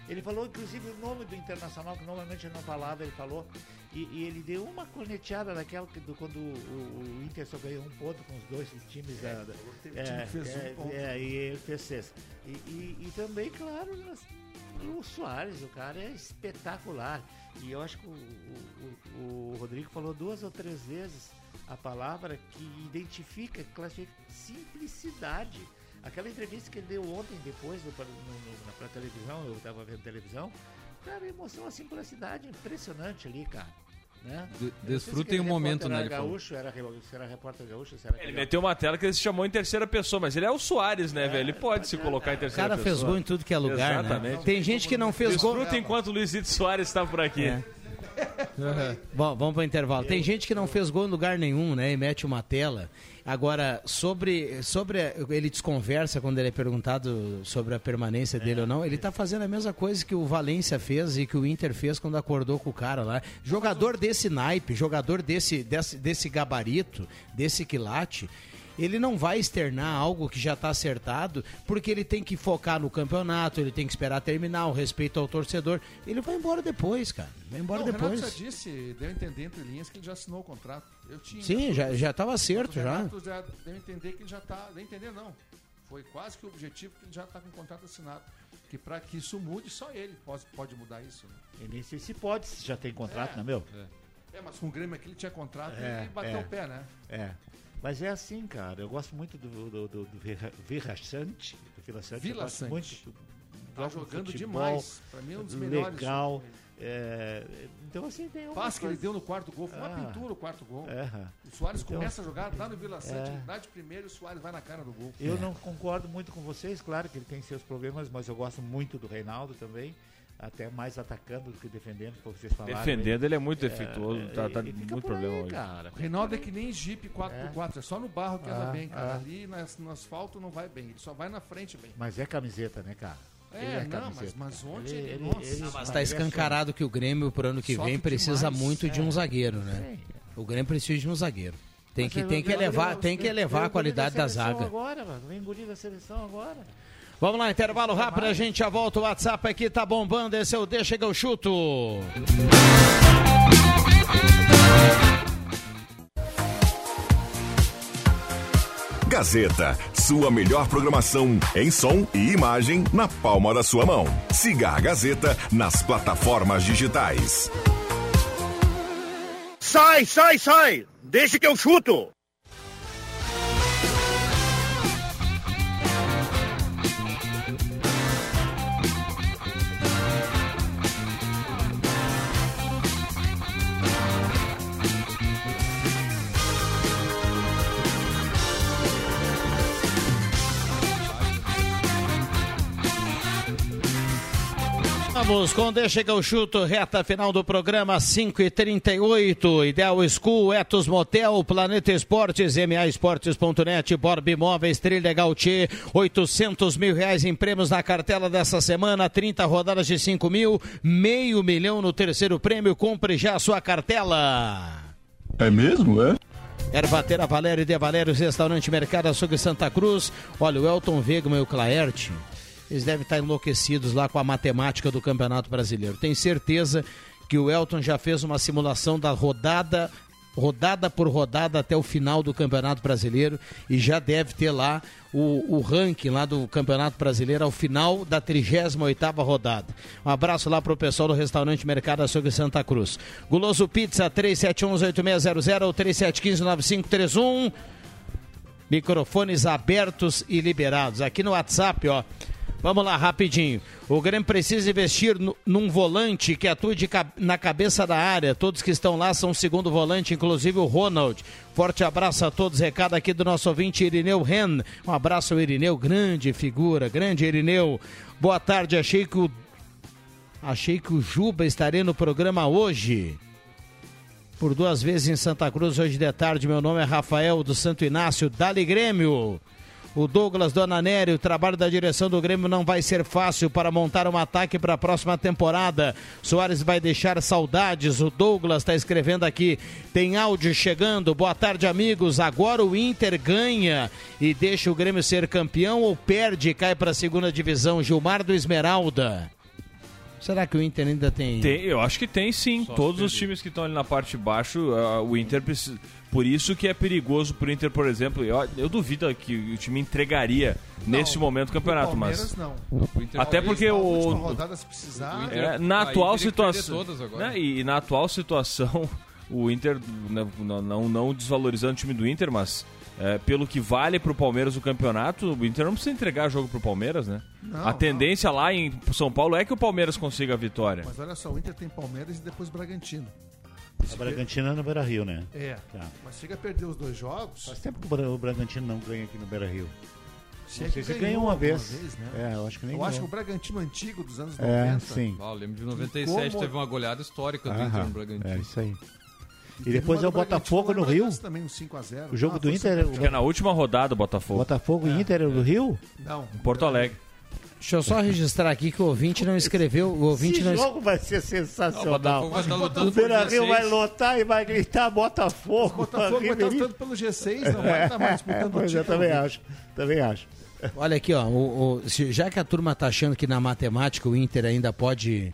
Ele falou, inclusive, o nome do Internacional, que normalmente ele não falava, ele falou. E, e ele deu uma corneteada daquela que, do, quando o, o- o Inter só ganhou um ponto com os dois times da. da- time fez um é, ponto. é, e ele fez seis. E, e, e também, claro, assim, o Soares, o cara é espetacular. E eu acho que o, o- o- Rodrigo falou duas ou três vezes a palavra que identifica, classifica simplicidade. Aquela entrevista que ele deu ontem, depois, pra televisão, eu tava vendo televisão, cara, emoção, a simplicidade impressionante ali, cara. Né? De- desfrutem o momento, né, Era gaúcho, era, era repórter gaúcho, se era Ele meteu uma tela que ele se chamou em terceira pessoa, mas ele é o Soares, né, velho? Ele pode se colocar em O terceira cara pessoa. fez gol em tudo que é lugar, Exatamente. né? Tem gente que não fez gol. Desfruta enquanto o Luizito Soares está por aqui. É. Bom, vamos para o intervalo. Tem gente que não fez gol em lugar nenhum, né? E mete uma tela. Agora, sobre, sobre. Ele desconversa quando ele é perguntado sobre a permanência dele ou não. Ele tá fazendo a mesma coisa que o Valência fez e que o Inter fez quando acordou com o cara lá. Jogador desse naipe, jogador desse, desse, desse gabarito, desse quilate. Ele não vai externar algo que já está acertado, porque ele tem que focar no campeonato, ele tem que esperar terminar, o respeito ao torcedor. Ele vai embora depois, cara. Vai embora Não, O depois. Renato já disse, deu a entender entre linhas que ele já assinou o contrato. Eu tinha. Sim, já, já tava certo o já. Já deu a entender que ele já está. Deu a entender, não. Foi quase que o objetivo que ele já está com o contrato assinado. Que para que isso mude, só ele pode, pode mudar isso. Né? Eu nem sei se pode, se já tem contrato, É. não é meu? É, mas com o Grêmio aqui ele tinha contrato É, e bateu é. o pé, né? É. Mas é assim, cara. Eu gosto muito do, do, do, do Virra Sante, do Vila Sante. Vila Sante. muito do- Tá joga um jogando futebol demais. Pra mim é um dos melhores. Legal. É, então, assim, tem uma Passe que ele deu no quarto gol, foi uma Ah. pintura o quarto gol. É. O Soares Então, começa a jogar, dá no Vila Sante, é. dá de primeiro e o Soares vai na cara do gol. Eu não concordo muito com vocês, claro que ele tem seus problemas, mas eu gosto muito do Reinaldo também. Até mais atacando do que defendendo, como vocês falaram. Defendendo, aí. ele é muito defeituoso, tá- tá fica muito problema aí, hoje. Cara. O Reinaldo é que nem Jeep 4x4, é, só no barro que anda Ah, bem, cara. ah. Ali nas- no asfalto não vai bem, ele só vai na frente bem. Mas é camiseta, né, cara? É, Ele não, camiseta. mas- mas ontem Ele- ele- nossa. ele- Mas mas tá é escancarado que o Grêmio, pro ano que Sofre vem, precisa demais. muito de um É. zagueiro, né? O Grêmio precisa de um zagueiro. Tem Mas que, tem que elevar, tem que elevar a qualidade da seleção zaga. Agora, mano. Vem engolir da seleção agora. Vamos lá, intervalo rápido, a gente já volta. O WhatsApp aqui tá bombando. Esse é o Deixa que eu chuto. Gazeta, sua melhor programação em som e imagem na palma da sua mão. Siga a Gazeta nas plataformas digitais. Sai, sai, sai! Deixa que eu chuto! Vamos com Deixa que eu chuto, reta final do programa 5 e 38 Ideal School, Etos Motel, Planeta Esportes, MA Esportes.net, Borb Imóveis, Trilha Gautier, 800 mil reais em prêmios na cartela dessa semana, 30 rodadas de 5 mil, meio milhão no terceiro prêmio, compre já a sua cartela. É mesmo, é? Ervatera Valério de Valérios, Restaurante Mercado Açougue Santa Cruz. Olha, o Elton Vegman e o Claerte eles devem estar enlouquecidos lá com a matemática do Campeonato Brasileiro. Tenho certeza que o Elton já fez uma simulação da rodada rodada por rodada até o final do Campeonato Brasileiro e já deve ter lá o, o ranking lá do Campeonato Brasileiro ao final da 38ª rodada. Um abraço lá pro pessoal do restaurante Mercado Açougue Santa Cruz. Guloso Pizza 3711-8600 ou 3715-9531. Microfones abertos e liberados. Aqui no WhatsApp, ó. Vamos lá, rapidinho. O Grêmio precisa investir num volante que atue na cabeça da área. Todos que estão lá são segundo volante, inclusive o Ronald. Forte abraço a todos. Recado aqui do nosso ouvinte Irineu Ren. Um abraço ao Irineu, grande figura, grande Irineu. Boa tarde, achei que o. Achei que o Juba estaria no programa hoje. Por duas vezes em Santa Cruz hoje de tarde. Meu nome é Rafael do Santo Inácio, Dali Grêmio. O Douglas Donanério, o trabalho da direção do Grêmio não vai ser fácil para montar um ataque para a próxima temporada. Soares vai deixar saudades. O Douglas está escrevendo aqui. Tem áudio chegando. Boa tarde, amigos. Agora o Inter ganha e deixa o Grêmio ser campeão ou perde e cai para a segunda divisão. Gilmar do Esmeralda. Será que o Inter ainda tem. Tem, eu acho que tem sim. Todos os times que estão ali na parte de baixo, ah, o Inter precisa. Por isso que é perigoso pro Inter, por exemplo. Eu, eu duvido que o time entregaria nesse momento o campeonato, mas. não. Até porque Na última o. rodada, se precisar. É, na atual situação. né, e, e na atual situação, o Inter, né, não, não, não desvalorizando o time do Inter, mas é, pelo que vale pro Palmeiras o campeonato, o Inter não precisa entregar jogo pro Palmeiras, né? Não, a tendência lá em São Paulo é que o Palmeiras consiga a vitória. Mas olha só, o Inter tem Palmeiras e depois Bragantino. A Bragantino é no Beira Rio, né? É. Tá. Mas chega a perder os dois jogos. Faz tempo que o Bra- o Bragantino não ganha aqui no Beira Rio. Não é sei se ganhou ganhou uma alguma vez. né? É, eu acho que nem Eu acho que ganhou. o Bragantino antigo dos anos É, 90. sim. Ah, eu lembro de 97, Como- teve uma goleada histórica do Aham, Inter no Bragantino. É isso aí. E Teve depois é o do Botafogo no Rio. Também, um 5x0. O jogo Ah, do Inter. Acho que é na última rodada o Botafogo. Botafogo e Inter é no Rio? Não. Em Porto Alegre. Deixa eu só registrar aqui que o ouvinte não escreveu. O ouvinte Esse não es- jogo vai ser sensacional. Não, o Botafogo vai estar lutando o Beira Rio 16. vai lotar e vai gritar Botafogo. Botafogo vai estar lutando pelo G6, não vai estar mais disputando o Pois título. eu também acho. Também acho. Olha aqui, ó, o- o- se- já que a turma tá achando que na matemática o Inter ainda pode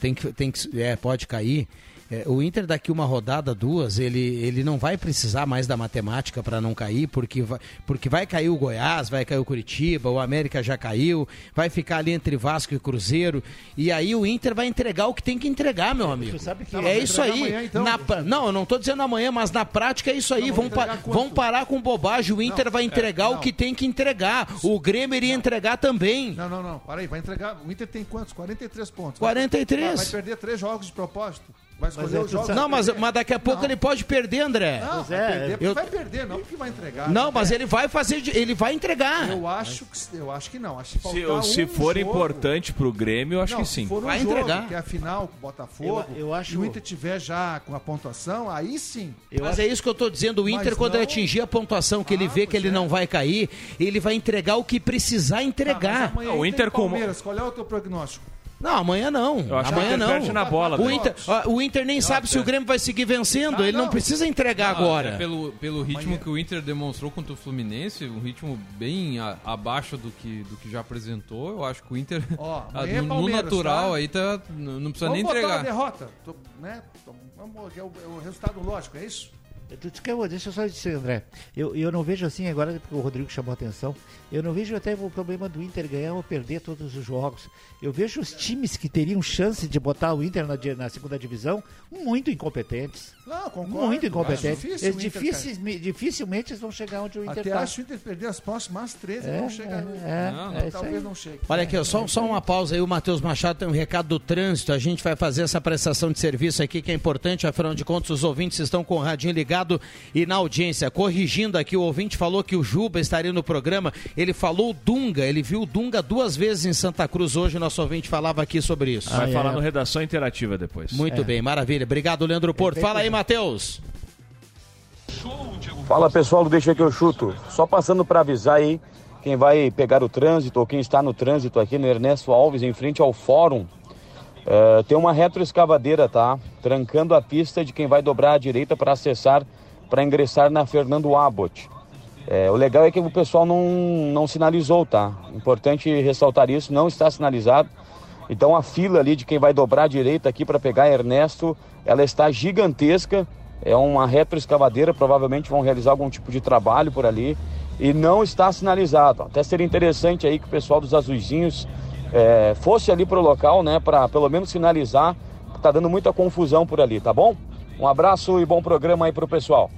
tem que, tem que é, pode cair, é, o Inter daqui uma rodada, duas, ele, ele não vai precisar mais da matemática para não cair, porque vai, porque vai cair o Goiás, vai cair o Curitiba, o América já caiu, vai ficar ali entre Vasco e Cruzeiro, e aí o Inter vai entregar o que tem que entregar, meu amigo. sabe que- é isso aí. amanhã, então? Na não, eu não tô dizendo amanhã, mas na prática é isso aí. Não, Vão, pa- vão parar com bobagem. O Inter vai entregar o não. que tem que entregar. O Grêmio iria entregar também. Não, não, não. Para aí, vai entregar. O Inter tem quantos? 43 pontos. 43. Vai, vai perder três jogos de propósito. Vai escolher é os jogos. Não, mas, mas daqui a pouco ele pode perder, André. Não, vai é, perder, porque eu- vai perder, não porque vai entregar. Não, mas ele vai fazer, de- ele vai entregar. Eu acho que, eu acho que não. Acho que Se, se um for jogo- importante pro Grêmio, eu acho Não, que se sim. for um Vai jogo, entregar. que é a final com o Botafogo, Eu- eu acho- e o Inter tiver já com a pontuação, aí sim. Eu Mas acho- é isso que eu tô dizendo. O Inter, Mas quando não- ele atingir a pontuação que ele Ah, vê que ele é. não vai cair, ele vai entregar o que precisar mas entregar. O Inter e com- Palmeiras, qual é o teu prognóstico? Não, amanhã não. Amanhã não. na bola, o? Inter, o Inter nem sabe se o Grêmio vai seguir vencendo. Ah, ele não, não. precisa entregar Ah, agora. é pelo, pelo ritmo Amanhã- que o Inter demonstrou contra o Fluminense, um ritmo bem a- abaixo do que, do que já apresentou, eu acho que o Inter, Ó, ah, amanhã é no, no Palmeiras, natural tá? aí tá, não precisa Vamos nem botar entregar. a derrota. Tô- né? Tô- vamos- é, o, é o resultado lógico, é isso? Tu- tu quer- Deixa eu só dizer, André. Eu, eu não vejo assim, agora porque o Rodrigo chamou a atenção, eu não vejo até o problema do Inter ganhar ou perder todos os jogos. Eu vejo os times que teriam chance de botar o Inter na, na segunda divisão muito incompetentes. Não, concordo. Muito Acho incompetentes. difícil Eles Inter dificilmente, dificilmente eles vão chegar onde o Inter Até está. acho que o Inter perder as próximas três e É, não chega. é, Não, é isso Talvez aí. não chegue. Olha aqui, ó, só, só uma pausa aí. O Matheus Machado tem um recado do trânsito. A gente vai fazer essa prestação de serviço aqui que é importante. Afinal de contas, os ouvintes estão com o radinho ligado e na audiência. Corrigindo aqui, o ouvinte falou que o Juba estaria no programa. Ele falou o Dunga. Ele viu o Dunga duas vezes em Santa Cruz hoje. O nosso ouvinte falava aqui sobre isso. Vai Ah, falar é. no Redação Interativa depois. Muito bem, maravilha. Obrigado, Leandro Porto. Fala aí, Matheus. Fala pessoal do Deixa que eu chuto. Só passando para avisar aí quem vai pegar o trânsito ou quem está no trânsito aqui no Ernesto Alves, em frente ao fórum. Eh, tem uma retroescavadeira, tá? Trancando a pista de quem vai dobrar à direita para acessar, para ingressar na Fernando Abbott. É, o legal é que o pessoal não, não sinalizou, tá? Importante ressaltar isso, não está sinalizado. Então a fila ali de quem vai dobrar a direita aqui para pegar Ernesto, ela está gigantesca. É uma retroescavadeira, provavelmente vão realizar algum tipo de trabalho por ali e não está sinalizado. Até seria interessante aí que o pessoal dos Azuizinhos é, fosse ali para o local, né, para pelo menos sinalizar. Tá dando muita confusão por ali, tá bom? Um abraço e bom programa aí pro pessoal.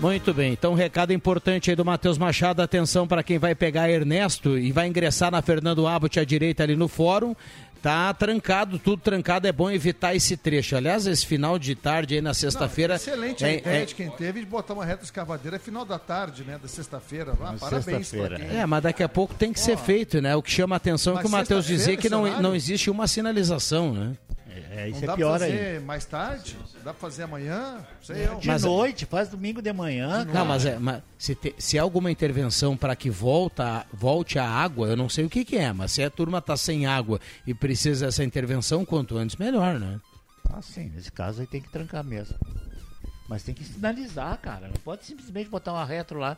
Muito bem, então um recado importante aí do Matheus Machado, atenção para quem vai pegar Ernesto e vai ingressar na Fernando Abbott à direita ali no fórum, tá trancado, tudo trancado, é bom evitar esse trecho. Aliás, esse final de tarde aí na sexta-feira... Excelente é, a ideia é- de quem teve de botar uma reta escavadeira final da tarde, né, da sexta-feira. Ah, parabéns pra quem... É, mas daqui a pouco tem que ser feito, né? O que chama a atenção é que o Matheus dizia que não, não existe uma sinalização, né? É, isso Não é dá pior pra aí. fazer mais tarde? Dá pra fazer amanhã? Sei eu. De Mas- noite, faz domingo de manhã. Não, cara. mas, é, mas se, te- se há alguma intervenção para que volta, volte a água, eu não sei o que, que é, mas se a turma está sem água e precisa dessa intervenção, quanto antes melhor, né? Ah, sim, nesse caso aí tem que trancar mesmo. Mas tem que sinalizar, cara. Não pode simplesmente botar uma retro lá.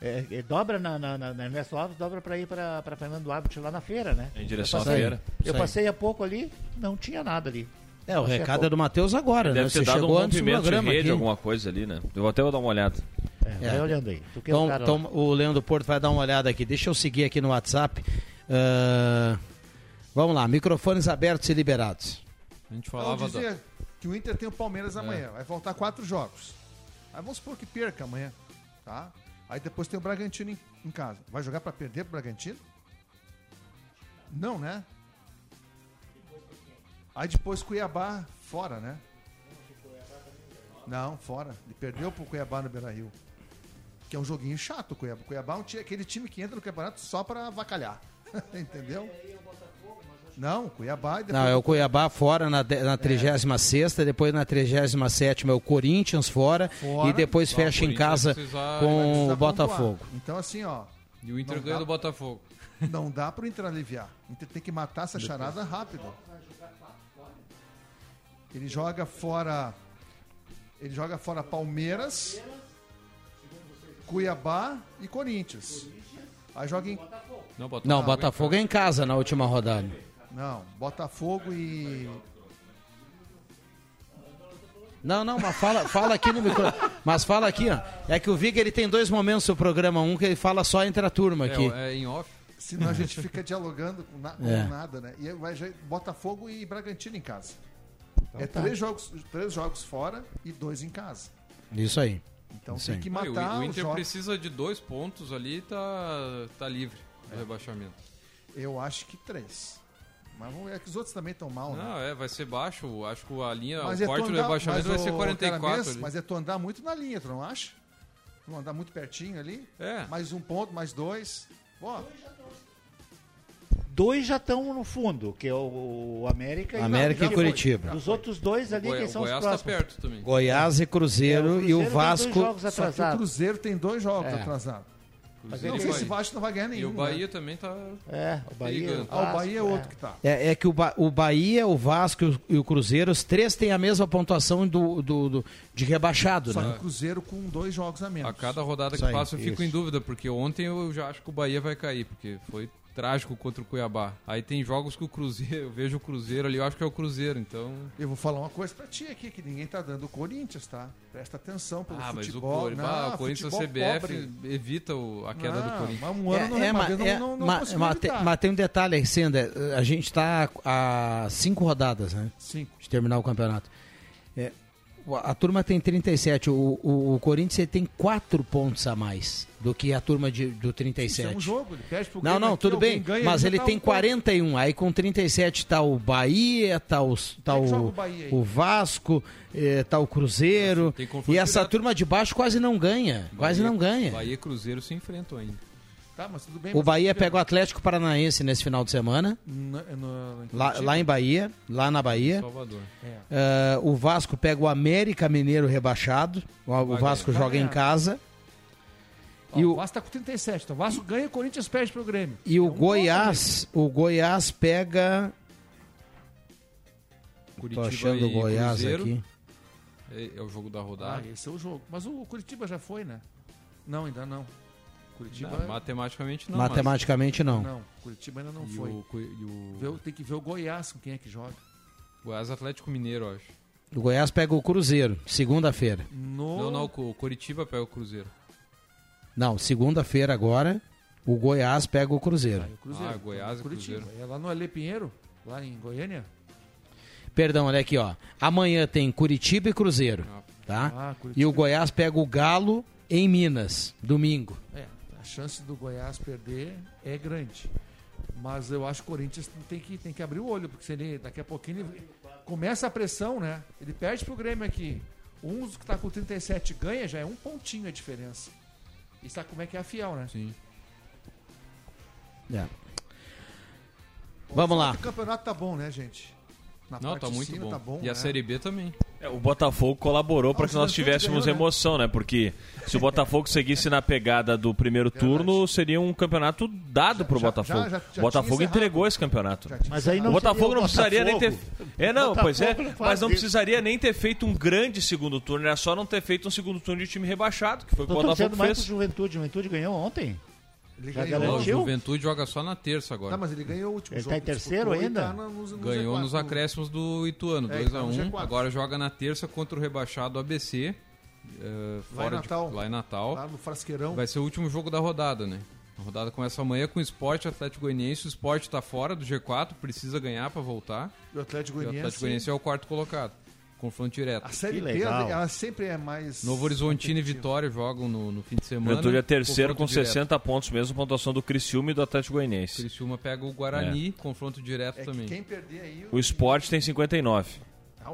É, é, dobra na, na, na, na Ernesto Alves, dobra pra ir pra, pra Fernando Abbott lá na feira, né? Em direção à feira. Eu passei há pouco ali, não tinha nada ali. É, o Passei recado é do Matheus agora, Deve né? ter Você dado chegou um antes do rompimento de rede, aqui. alguma coisa ali, né? Eu vou até dar uma olhada. É, vai olhando aí. É Então, o então o Leandro Porto vai dar uma olhada aqui. Deixa eu seguir aqui no WhatsApp. Ah, vamos lá, microfones abertos e liberados. A gente Eu falava da... que o Inter tem o Palmeiras É. amanhã. Vai voltar quatro jogos. Aí vamos supor que perca amanhã, tá? Aí depois tem o Bragantino em, em casa. Vai jogar pra perder pro Bragantino? Não, né? Aí depois Cuiabá fora, né? Não, fora. Ele perdeu pro Cuiabá no Beira-Rio. Que é um joguinho chato Cuiabá. Cuiabá é um aquele time que entra no campeonato só pra avacalhar. Entendeu? Não, Cuiabá e depois Não, é o Cuiabá fora na, de- na 36 depois na 37 é o Corinthians fora, Fora. e depois Só, fecha o em casa precisa- vai com o pontuar. Botafogo. Então, assim, ó. E o Inter ganha do Botafogo. Não dá pro Inter aliviar. O Inter tem que matar essa charada rápido. Ele joga fora. Ele joga fora Palmeiras, Cuiabá e Corinthians. Aí joga em. Não, Botafogo, Não, Botafogo é em casa na última rodada. Não, Botafogo e. Não, não, mas fala, fala aqui no microfone. Mas fala aqui, ó. É que o Vig ele tem dois momentos no programa, um que ele fala só entre a turma aqui. É, é em off. Senão a gente fica dialogando com, na- com É. nada, né? E vai Botafogo e Bragantino em casa. é tá. três, jogos, três jogos fora e dois em casa. Isso aí. Então Isso tem que matar o, o Inter precisa de dois pontos ali e tá, tá livre do rebaixamento. Eu acho que três. Mas vamos ver que os outros também estão mal, né? Não, é, vai ser baixo. Acho que a linha, Mas o é corte do rebaixamento mas, vai ser ô, 44 Caramês, ali. Mas é tu andar muito na linha, tu não acha? Tu não andar muito pertinho ali? É. Mais um ponto, mais dois. Ó, Dois já estão no fundo, que é o, América, América Não, e Curitiba. Os outros dois ali, Goi- quem são Goiás os tá próximos? perto também. Goiás e Cruzeiro, É, o e o Cruzeiro tem Vasco. dois jogos só que o. Cruzeiro tem dois jogos É. atrasados. Mas Não sei se o Vasco não vai ganhar E nenhum. o Bahia né? também tá. É, o Bahia. Ligando. Ah, o Bahia é outro que tá. É, é que o, Ba- o Bahia, o Vasco e o- e o Cruzeiro, os três têm a mesma pontuação do, do, do- de rebaixado, Só né? o Cruzeiro com dois jogos a menos. A cada rodada que aí, passa eu fico isso. em dúvida, porque ontem eu já acho que o Bahia vai cair, porque foi trágico contra o Cuiabá. Aí tem jogos que o Cruzeiro, eu vejo o Cruzeiro ali, eu acho que é o Cruzeiro, então. Eu vou falar uma coisa pra ti aqui, que ninguém tá dando o Corinthians, tá? Presta atenção pelo Ah, mas o, futebol. Cor... não, ah, o Corinthians a futebol CBF pobre. evita o- a queda do Não, Corinthians. Mas um ano não, É, uma não, é, não, não ma- conseguiu ma- tem, evitar. mas tem um detalhe, Senda. A gente está a cinco rodadas, né? Cinco. De terminar o campeonato. É, o- a turma tem 37, o, o, o Corinthians ele tem quatro pontos a mais do que a turma de, do 37. Isso é um jogo, ele perde pro Não, não, aqui, tudo bem, ganha, mas já ele tá tem um ponto. 41. Aí com 37 tá o Bahia, tá, os, tá joga o, o o Vasco, eh, tá o Cruzeiro. E essa direto. turma de baixo quase não ganha. Quase Bahia- não ganha. Bahia e Cruzeiro se enfrentam ainda. Tá, mas tudo bem. O Bahia pega o Atlético Paranaense nesse final de semana. No- no- em Lá, lá em Bahia, lá na Bahia. Salvador. É. Eh, o Vasco pega o América Mineiro rebaixado. O, o Vasco ganhar. joga em casa. Ó, E o o, Vasco tá com 37, então o Vasco ganha e o Corinthians perde pro Grêmio. e o É um Goiás, o Goiás pega. Tô Curitiba achando o Goiás Cruzeiro. aqui. É, é o jogo da rodada. Ah, esse é o jogo. Mas o Curitiba já foi, né? Não, ainda não. Curitiba. Não, matematicamente não. Matematicamente não. Não, Curitiba ainda não E foi. o e o- Vê o- tem que ver o Goiás com quem é que joga. Goiás Atlético Mineiro, eu acho. O Goiás pega o Cruzeiro, segunda-feira. No... Não, não, o Curitiba pega o Cruzeiro. Não, segunda-feira agora, o Goiás pega o Cruzeiro. Cruzeiro. Ah, Goiás e Curitiba. Cruzeiro. É lá no Ale Pinheiro, lá em Goiânia. Perdão, olha aqui, ó. Amanhã tem Curitiba e Cruzeiro, tá? Ah. E o Goiás pega o Galo em Minas, domingo. É, chance do Goiás perder é grande. Mas eu acho que o Corinthians tem que, tem que abrir o olho, porque se ele daqui a pouquinho ele começa a pressão, né? Ele perde pro Grêmio aqui. Um que tá com 37 ganha, já é um pontinho a diferença. E sabe como é que é a fiel, né? Sim. É. Vamos lá. O campeonato tá bom, né, gente? Na Não, parte tá muito cima bom. tá bom, E a né? Série B também. É, o Botafogo colaborou para que o nós tivéssemos ganhou, né? emoção, né? Porque se o Botafogo seguisse na pegada do primeiro turno, seria um campeonato dado pro já- Botafogo. já- já o Botafogo entregou esse campeonato. Mas aí não o Botafogo o não precisaria nem ter. Botafogo. É, não, Botafogo pois é. não mas não isso. precisaria nem ter feito um grande segundo turno. Era só não ter feito um segundo turno de time rebaixado, que foi o que o Botafogo torcendo mais pro fez. Juventude. Juventude ganhou ontem. Ele Já ganhou. O? Juventude joga só na terça agora. Não, mas ele ganhou o último Ele jogo. tá em terceiro ainda? tá no- nos- nos Ganhou G4. nos acréscimos do Ituano, É, 2 tá a no 1 G4. Agora joga na terça contra o rebaixado ABC. eh, Lá fora em de- Natal. lá em Natal. Lá no Frasqueirão. Vai ser o último jogo da rodada, né? A rodada começa amanhã com o Sport Atlético Goianiense. O Sport tá fora do G4, precisa ganhar para voltar. E o Atlético E o Goianiense. Atlético Goianiense é o quarto colocado. Confronto direto. A Série B, ela sempre é mais. Novo Horizontino e. Vitória jogam no, no fim de semana. Juventude é terceiro com confronto direto. 60 pontos, mesmo pontuação do Criciúma e do Atlético Goianiense. Criciúma pega o Guarani, confronto direto É que também. quem perder aí. O Sport tem 59. Ah,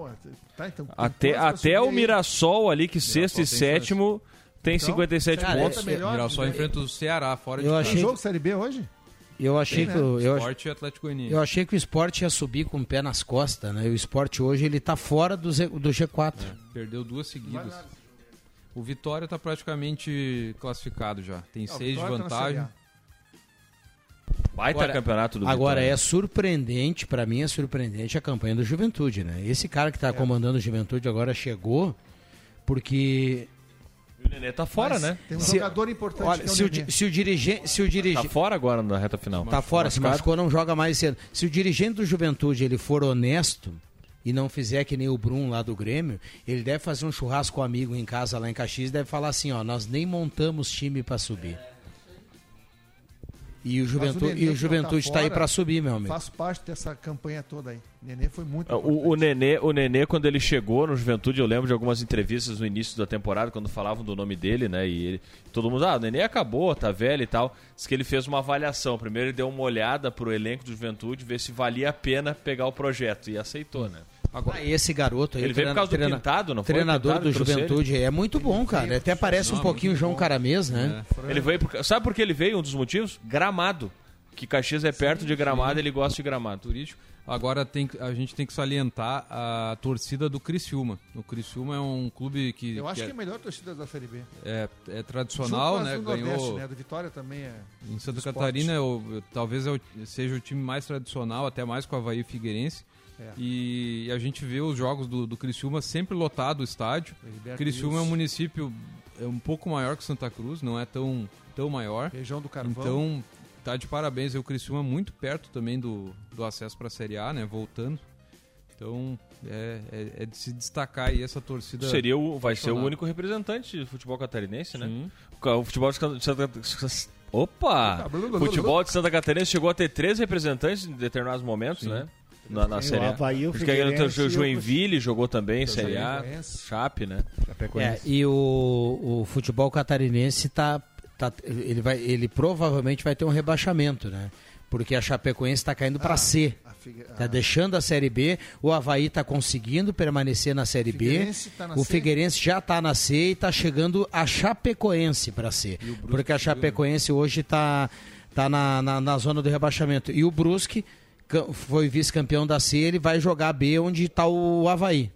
tá, então, tem Até, até o. Mirassol ali, que sexto e tem sétimo, tem Então, 57 cara, pontos. é melhor, Mirassol enfrenta o Ceará fora de Eu. Tem achei- jogo Série B hoje? Eu achei, Tem, que, né? o- eu, Sport e Atlético Goianiense. eu achei que o esporte ia subir com o pé nas costas, né? E o esporte hoje ele tá fora do, Z- do G4. Perdeu duas seguidas. O Vitória tá praticamente classificado já. Tem Ah, o seis de tá vantagem. A. Baita Agora- campeonato do Agora Vitória. é surpreendente, pra mim é surpreendente a campanha do Juventude, né? Esse cara que tá É. comandando o Juventude agora chegou porque Nenê tá fora, Mas né? Tem um Se- jogador importante olha, que é o se o, Nenê. di- se o dirigente, se o Tá dirigente fora agora na reta final. tá fora, se machucou, não joga mais cedo. Se o dirigente do Juventude ele for honesto e não fizer que nem o Brum lá do Grêmio, ele deve fazer um churrasco com um amigo em casa lá em Caxias e deve falar assim, ó, nós nem montamos time pra subir. E o Juventude, Nenê, e o Juventude não tá aí pra subir, meu amigo. Faço parte dessa campanha toda aí. Nenê foi muito É, O, o. Nenê, o Nenê, quando ele chegou no Juventude, eu lembro de algumas entrevistas no início da temporada, quando falavam do nome dele, né? E ele- todo mundo, ah, o Nenê acabou, tá velho e tal. Diz que ele fez uma avaliação. Primeiro ele deu uma olhada pro elenco do Juventude, ver se valia a pena pegar o projeto. E aceitou, né? Agora, Ah, esse garoto aí, Ele veio por treina- causa do treina- Pintado, não foi? Treinador Pintado do Juventude é muito bom, cara. Ele até parece um pouquinho o João. Caramês, né? Ele veio por... Sabe por que ele veio? Um dos motivos? Gramado. Que Caxias é perto de Gramado, ele gosta de Gramado. turístico. Agora tem, a gente tem que salientar a torcida do Criciúma. O Criciúma é um clube que, Eu acho que que é a melhor torcida da Série B. é, é tradicional, Junto né? do Nordeste, Ganhou né? Do Vitória também é. em Santa do. Catarina, eu- eu- talvez é o- seja o time mais tradicional, até mais com o Havaí e Figueirense. É. E a gente vê os jogos do, do Criciúma sempre lotado o estádio. Heriberto Criciúma é um município é um pouco maior que Santa Cruz, não é tão, tão maior. Região do Carvão. Então, tá de parabéns. aí O Criciúma muito perto também do, do acesso para a Série A, né? Voltando. Então, é, é, é de se destacar aí essa torcida. Seria o, vai ser o único representante de futebol catarinense, né? Sim. O futebol de Santa Opa! O futebol de Santa Catarina chegou a ter três representantes em determinados momentos, né? Na, na Série A. Havaí, o Porque aí o Figueirense o Joinville jogou também em Série A. Chapecoense. Chape, né? É, e o, o futebol catarinense tá, tá ele vai ele provavelmente vai ter um rebaixamento, né? Porque a Chapecoense está caindo para Ah, C. a Figue- Tá ah. deixando a Série B, o Havaí tá conseguindo permanecer na Série B. Figueirense tá na o C. Figueirense já tá na C e tá chegando a Chapecoense para C. Porque a Chapecoense hoje tá, tá na, na, na zona do rebaixamento. E o Brusque foi vice-campeão da C, ele vai jogar a B onde tá o Havaí.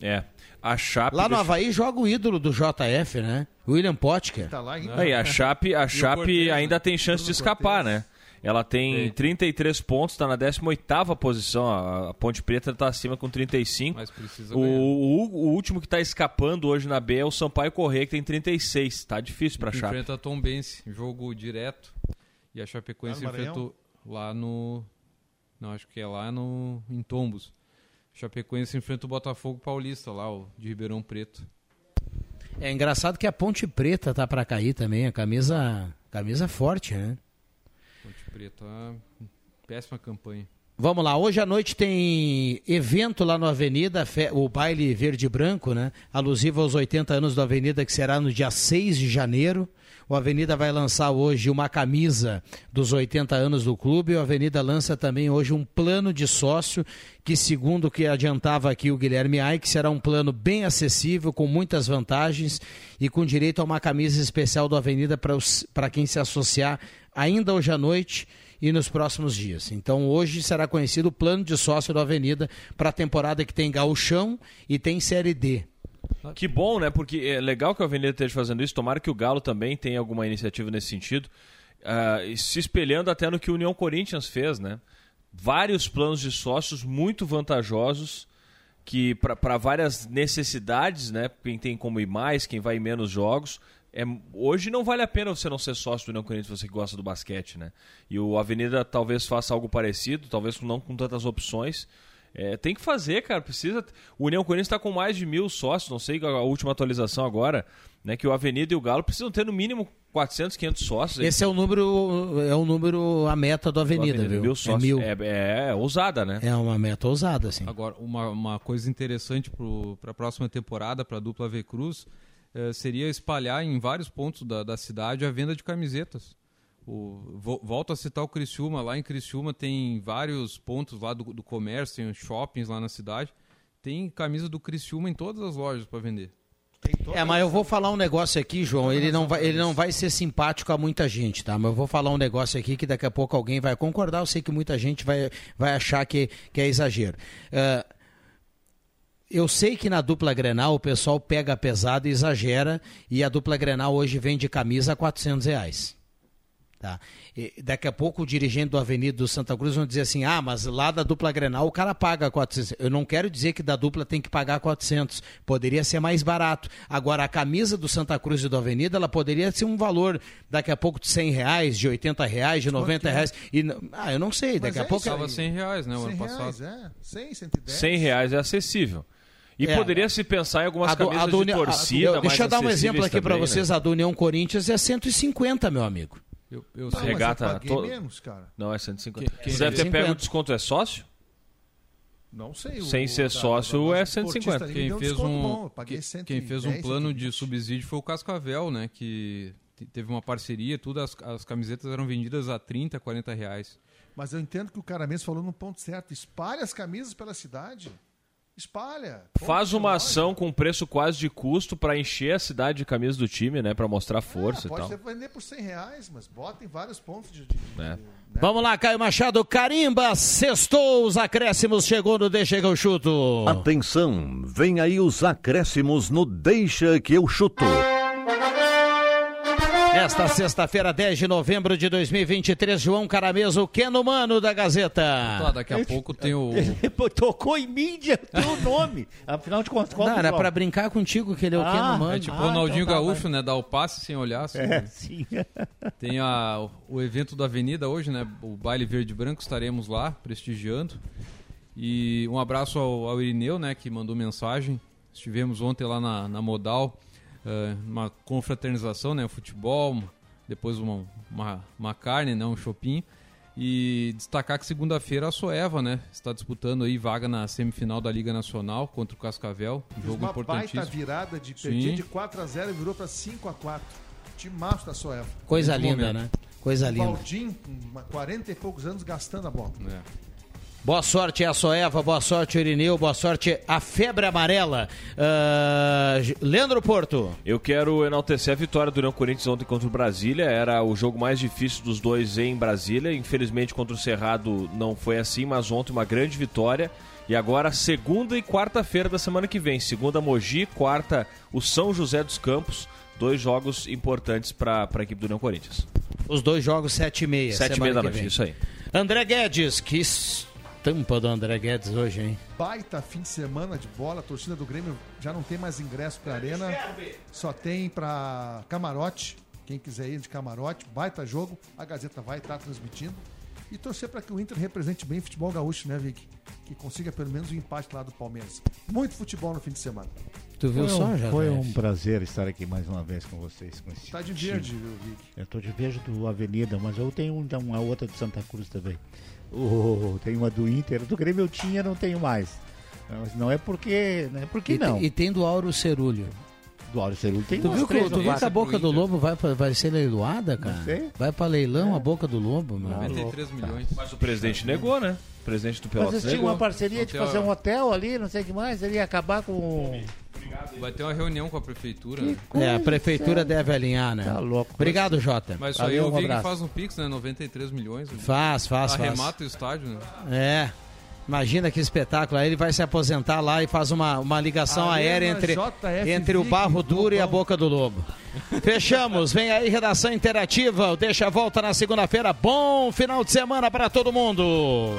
É. A Chape. Lá no deixa- Havaí joga o ídolo do JF, né? William Potker. Tá lá ainda. Aí, a Chape, a Chape Cortez, né? ainda tem chance de escapar, né? Ela tem 33 pontos, está na 18ª posição. A, a Ponte Preta está acima com 35. Mas precisa O, o, o último que está escapando hoje na B é o Sampaio Correia, que tem 36. Tá difícil para Chape. Enfrenta a Tombense, jogo direto. E a Chapecoense Maranhão? enfrentou lá no. Não, acho que é lá no em Tombos. Chapecoense enfrenta o Botafogo Paulista, lá, o de Ribeirão Preto. É engraçado que a Ponte Preta tá para cair também, a camisa, camisa forte, né? Ponte Preta, péssima campanha. Vamos lá, hoje à noite tem evento lá no Avenida, o baile verde branco, né? Alusivo aos 80 anos do Avenida, que será no dia 6 de janeiro. O Avenida vai lançar hoje uma camisa dos 80 anos do clube. O Avenida lança também hoje um plano de sócio, que segundo o que adiantava aqui o Guilherme Aik, será um plano bem acessível, com muitas vantagens e com direito a uma camisa especial do Avenida para quem se associar ainda hoje à noite e nos próximos dias. Então hoje será conhecido o plano de sócio da Avenida para a temporada que tem gauchão e tem Série D. Que bom, né? Porque é legal que a Avenida esteja fazendo isso. Tomara que o Galo também tenha alguma iniciativa nesse sentido. E se espelhando até no que o União Corinthians fez, né? Vários planos de sócios muito vantajosos que para várias necessidades, né? Quem tem como ir mais, quem vai em menos jogos. É, hoje não vale a pena você não ser sócio do União Corinthians, você que gosta do basquete, né? E o Avenida talvez faça algo parecido, talvez não com tantas opções. É, tem que fazer, cara. Precisa. O União Corinthians está com mais de mil sócios, não sei a última atualização agora, né? Que o Avenida e o Galo precisam ter no mínimo 400, 500 sócios. Esse é o número, é o número, a meta do Avenida, viu? Mil é sócios. mil. É, é, é ousada, né? É uma meta ousada, sim. Agora, uma, uma coisa interessante para a próxima temporada, para a dupla V Cruz, eh, seria espalhar em vários pontos da, da cidade a venda de camisetas. O, vo- volto a citar o Criciúma. Lá em Criciúma tem vários pontos lá do, do comércio, tem shoppings lá na cidade. Tem camisa do Criciúma em todas as lojas para vender. É, mas eu vou falar um negócio aqui, João. Ele não, vai, ele não vai ser simpático a muita gente, tá? Mas eu vou falar um negócio aqui que daqui a pouco alguém vai concordar. Eu sei que muita gente vai, vai achar que, que é exagero. Ah, eu sei que na dupla Grenal o pessoal pega pesado e exagera. E a dupla Grenal hoje vende camisa a 400 reais. Tá? E daqui a pouco o dirigente do Avenida do Santa Cruz vão dizer assim: ah, mas lá da dupla Grenal o cara paga 400. Eu não quero dizer que da dupla tem que pagar 400. Poderia ser mais barato. Agora, a camisa do Santa Cruz e do Avenida, ela poderia ser um valor daqui a pouco de 100 reais, de 80 reais, de 90 reais. E, ah, eu não sei. Daqui a pouco. Estava 100 reais, né, o ano 100 passado. reais, é. 100, 110. 100 reais é acessível. E É. poderia se pensar em algumas A do- a camisas do de Uni- a- torcida. eu- mais deixa eu dar um exemplo aqui para também, vocês. Né? A do União Corinthians é 150, meu amigo. Eu, eu Não, mas eu Regata. paguei to- menos, cara. Não, é 150. Quem- quem Você deve ter 150. pego o desconto, é sócio? Não sei. Sem o ser da- sócio da- da- é do 150. esportista ali me Quem deu fez, um, bom, eu paguei que- 110, quem fez um plano de 120. subsídio foi o Cascavel, né? Que te- teve uma parceria, tudo, as, as camisetas eram vendidas a 30, 40 reais. Mas eu entendo que o cara mesmo falou no ponto certo. Espalha as camisas pela cidade. Espalha. Faz uma ação com preço quase de custo para encher a cidade de camisa do time, né? Para mostrar força Ah, e pode tal. ser vender por 100 reais, mas bota em vários pontos de... de- de- É. Vamos lá, Caio Machado, carimba, sextou, os acréscimos, chegou no Deixa que eu chuto. Atenção, vem aí os acréscimos no Deixa que eu chuto. Nesta sexta-feira, 10 de novembro de 2023, João Carameso, Keno Mano da Gazeta. Tá, daqui a pouco tem o. Ele tocou em mídia o teu nome. Afinal de contas, qual Não, era pra brincar contigo que ele é o Ah, Keno Mano. É tipo Ah, Ronaldinho então tá, Gaúcho, né? Dá o passe sem olhar. assim. É, sim. Tem a, o evento da Avenida hoje, né? O baile verde e branco, estaremos lá prestigiando. E um abraço ao, ao Irineu, né? Que mandou mensagem. Estivemos ontem lá na, na Modal, uma confraternização, né? Futebol, depois uma, uma, uma carne, né? Um shopping. E destacar que segunda-feira a Soeva, né? Está disputando aí vaga na semifinal da Liga Nacional contra o Cascavel. Fez Jogo uma baita importantíssimo. virada de perder de 4 a 0 e virou pra 5 a 4 Timaço da Soeva. Coisa Muito linda, momento. né? Coisa O linda. Uma 40 e poucos anos, gastando a bola. Boa sorte a Soeva, boa sorte Irineu, boa sorte a Febre Amarela. Ah, Leandro Porto. Eu quero enaltecer a vitória do União Corinthians ontem contra o Brasília. Era o jogo mais difícil dos dois em Brasília. Infelizmente contra o Cerrado não foi assim, mas ontem uma grande vitória. E agora segunda e quarta-feira da semana que vem. Segunda Mogi, quarta o São José dos Campos. Dois jogos importantes para a equipe do União Corinthians. Os dois jogos, sete e meia. Sete e meia da noite, isso aí. André Guedes, que estampa do André Guedes hoje, hein? Baita fim de semana de bola. A torcida do Grêmio já não tem mais ingresso pra arena. Só tem pra camarote. Quem quiser ir de camarote, baita jogo. A Gazeta vai estar transmitindo. E torcer para que o Inter represente bem o futebol gaúcho, né, Vic? Que consiga pelo menos o empate lá do Palmeiras. Muito futebol no fim de semana. Tu viu foi só, um, já? Foi um prazer estar aqui mais uma vez com vocês. Com esse Tá de time. verde, viu, Vic? Eu tô de verde do Avenida, mas eu tenho um- uma outra de Santa Cruz também. Oh, tem uma do Inter, do Grêmio eu tinha, não tenho mais. Mas não é porque, não é porque E, não. tem- e tem do Auro Cerulho. Do Auro Cerulho tem Tu viu, que, três tu viu que a boca do Inter. lobo vai, pra- vai ser leiloada, cara? sei. Vai pra leilão a boca do lobo, meu. 93 milhões. Mas o presidente negou, né? O presidente do Mas Pelotas eles tinham negou. uma parceria de Hotel. fazer um hotel ali, não sei o que mais, ele ia acabar com. Vai ter uma reunião com a prefeitura. Né? É, a prefeitura deve alinhar, né? Tá louco. Obrigado, Jota. Mas isso aí Valeu, eu um vi que abraço. faz um Pix, né? 93 milhões. Faz, faz, faz. Arremata o estádio, né? É. Imagina que espetáculo. Aí ele vai se aposentar lá e faz uma, uma ligação Arena aérea entre, JF entre o barro duro e a Lobão. boca do lobo. Fechamos. Vem aí, redação interativa. O Deixa a volta na segunda-feira. Bom final de semana para todo mundo.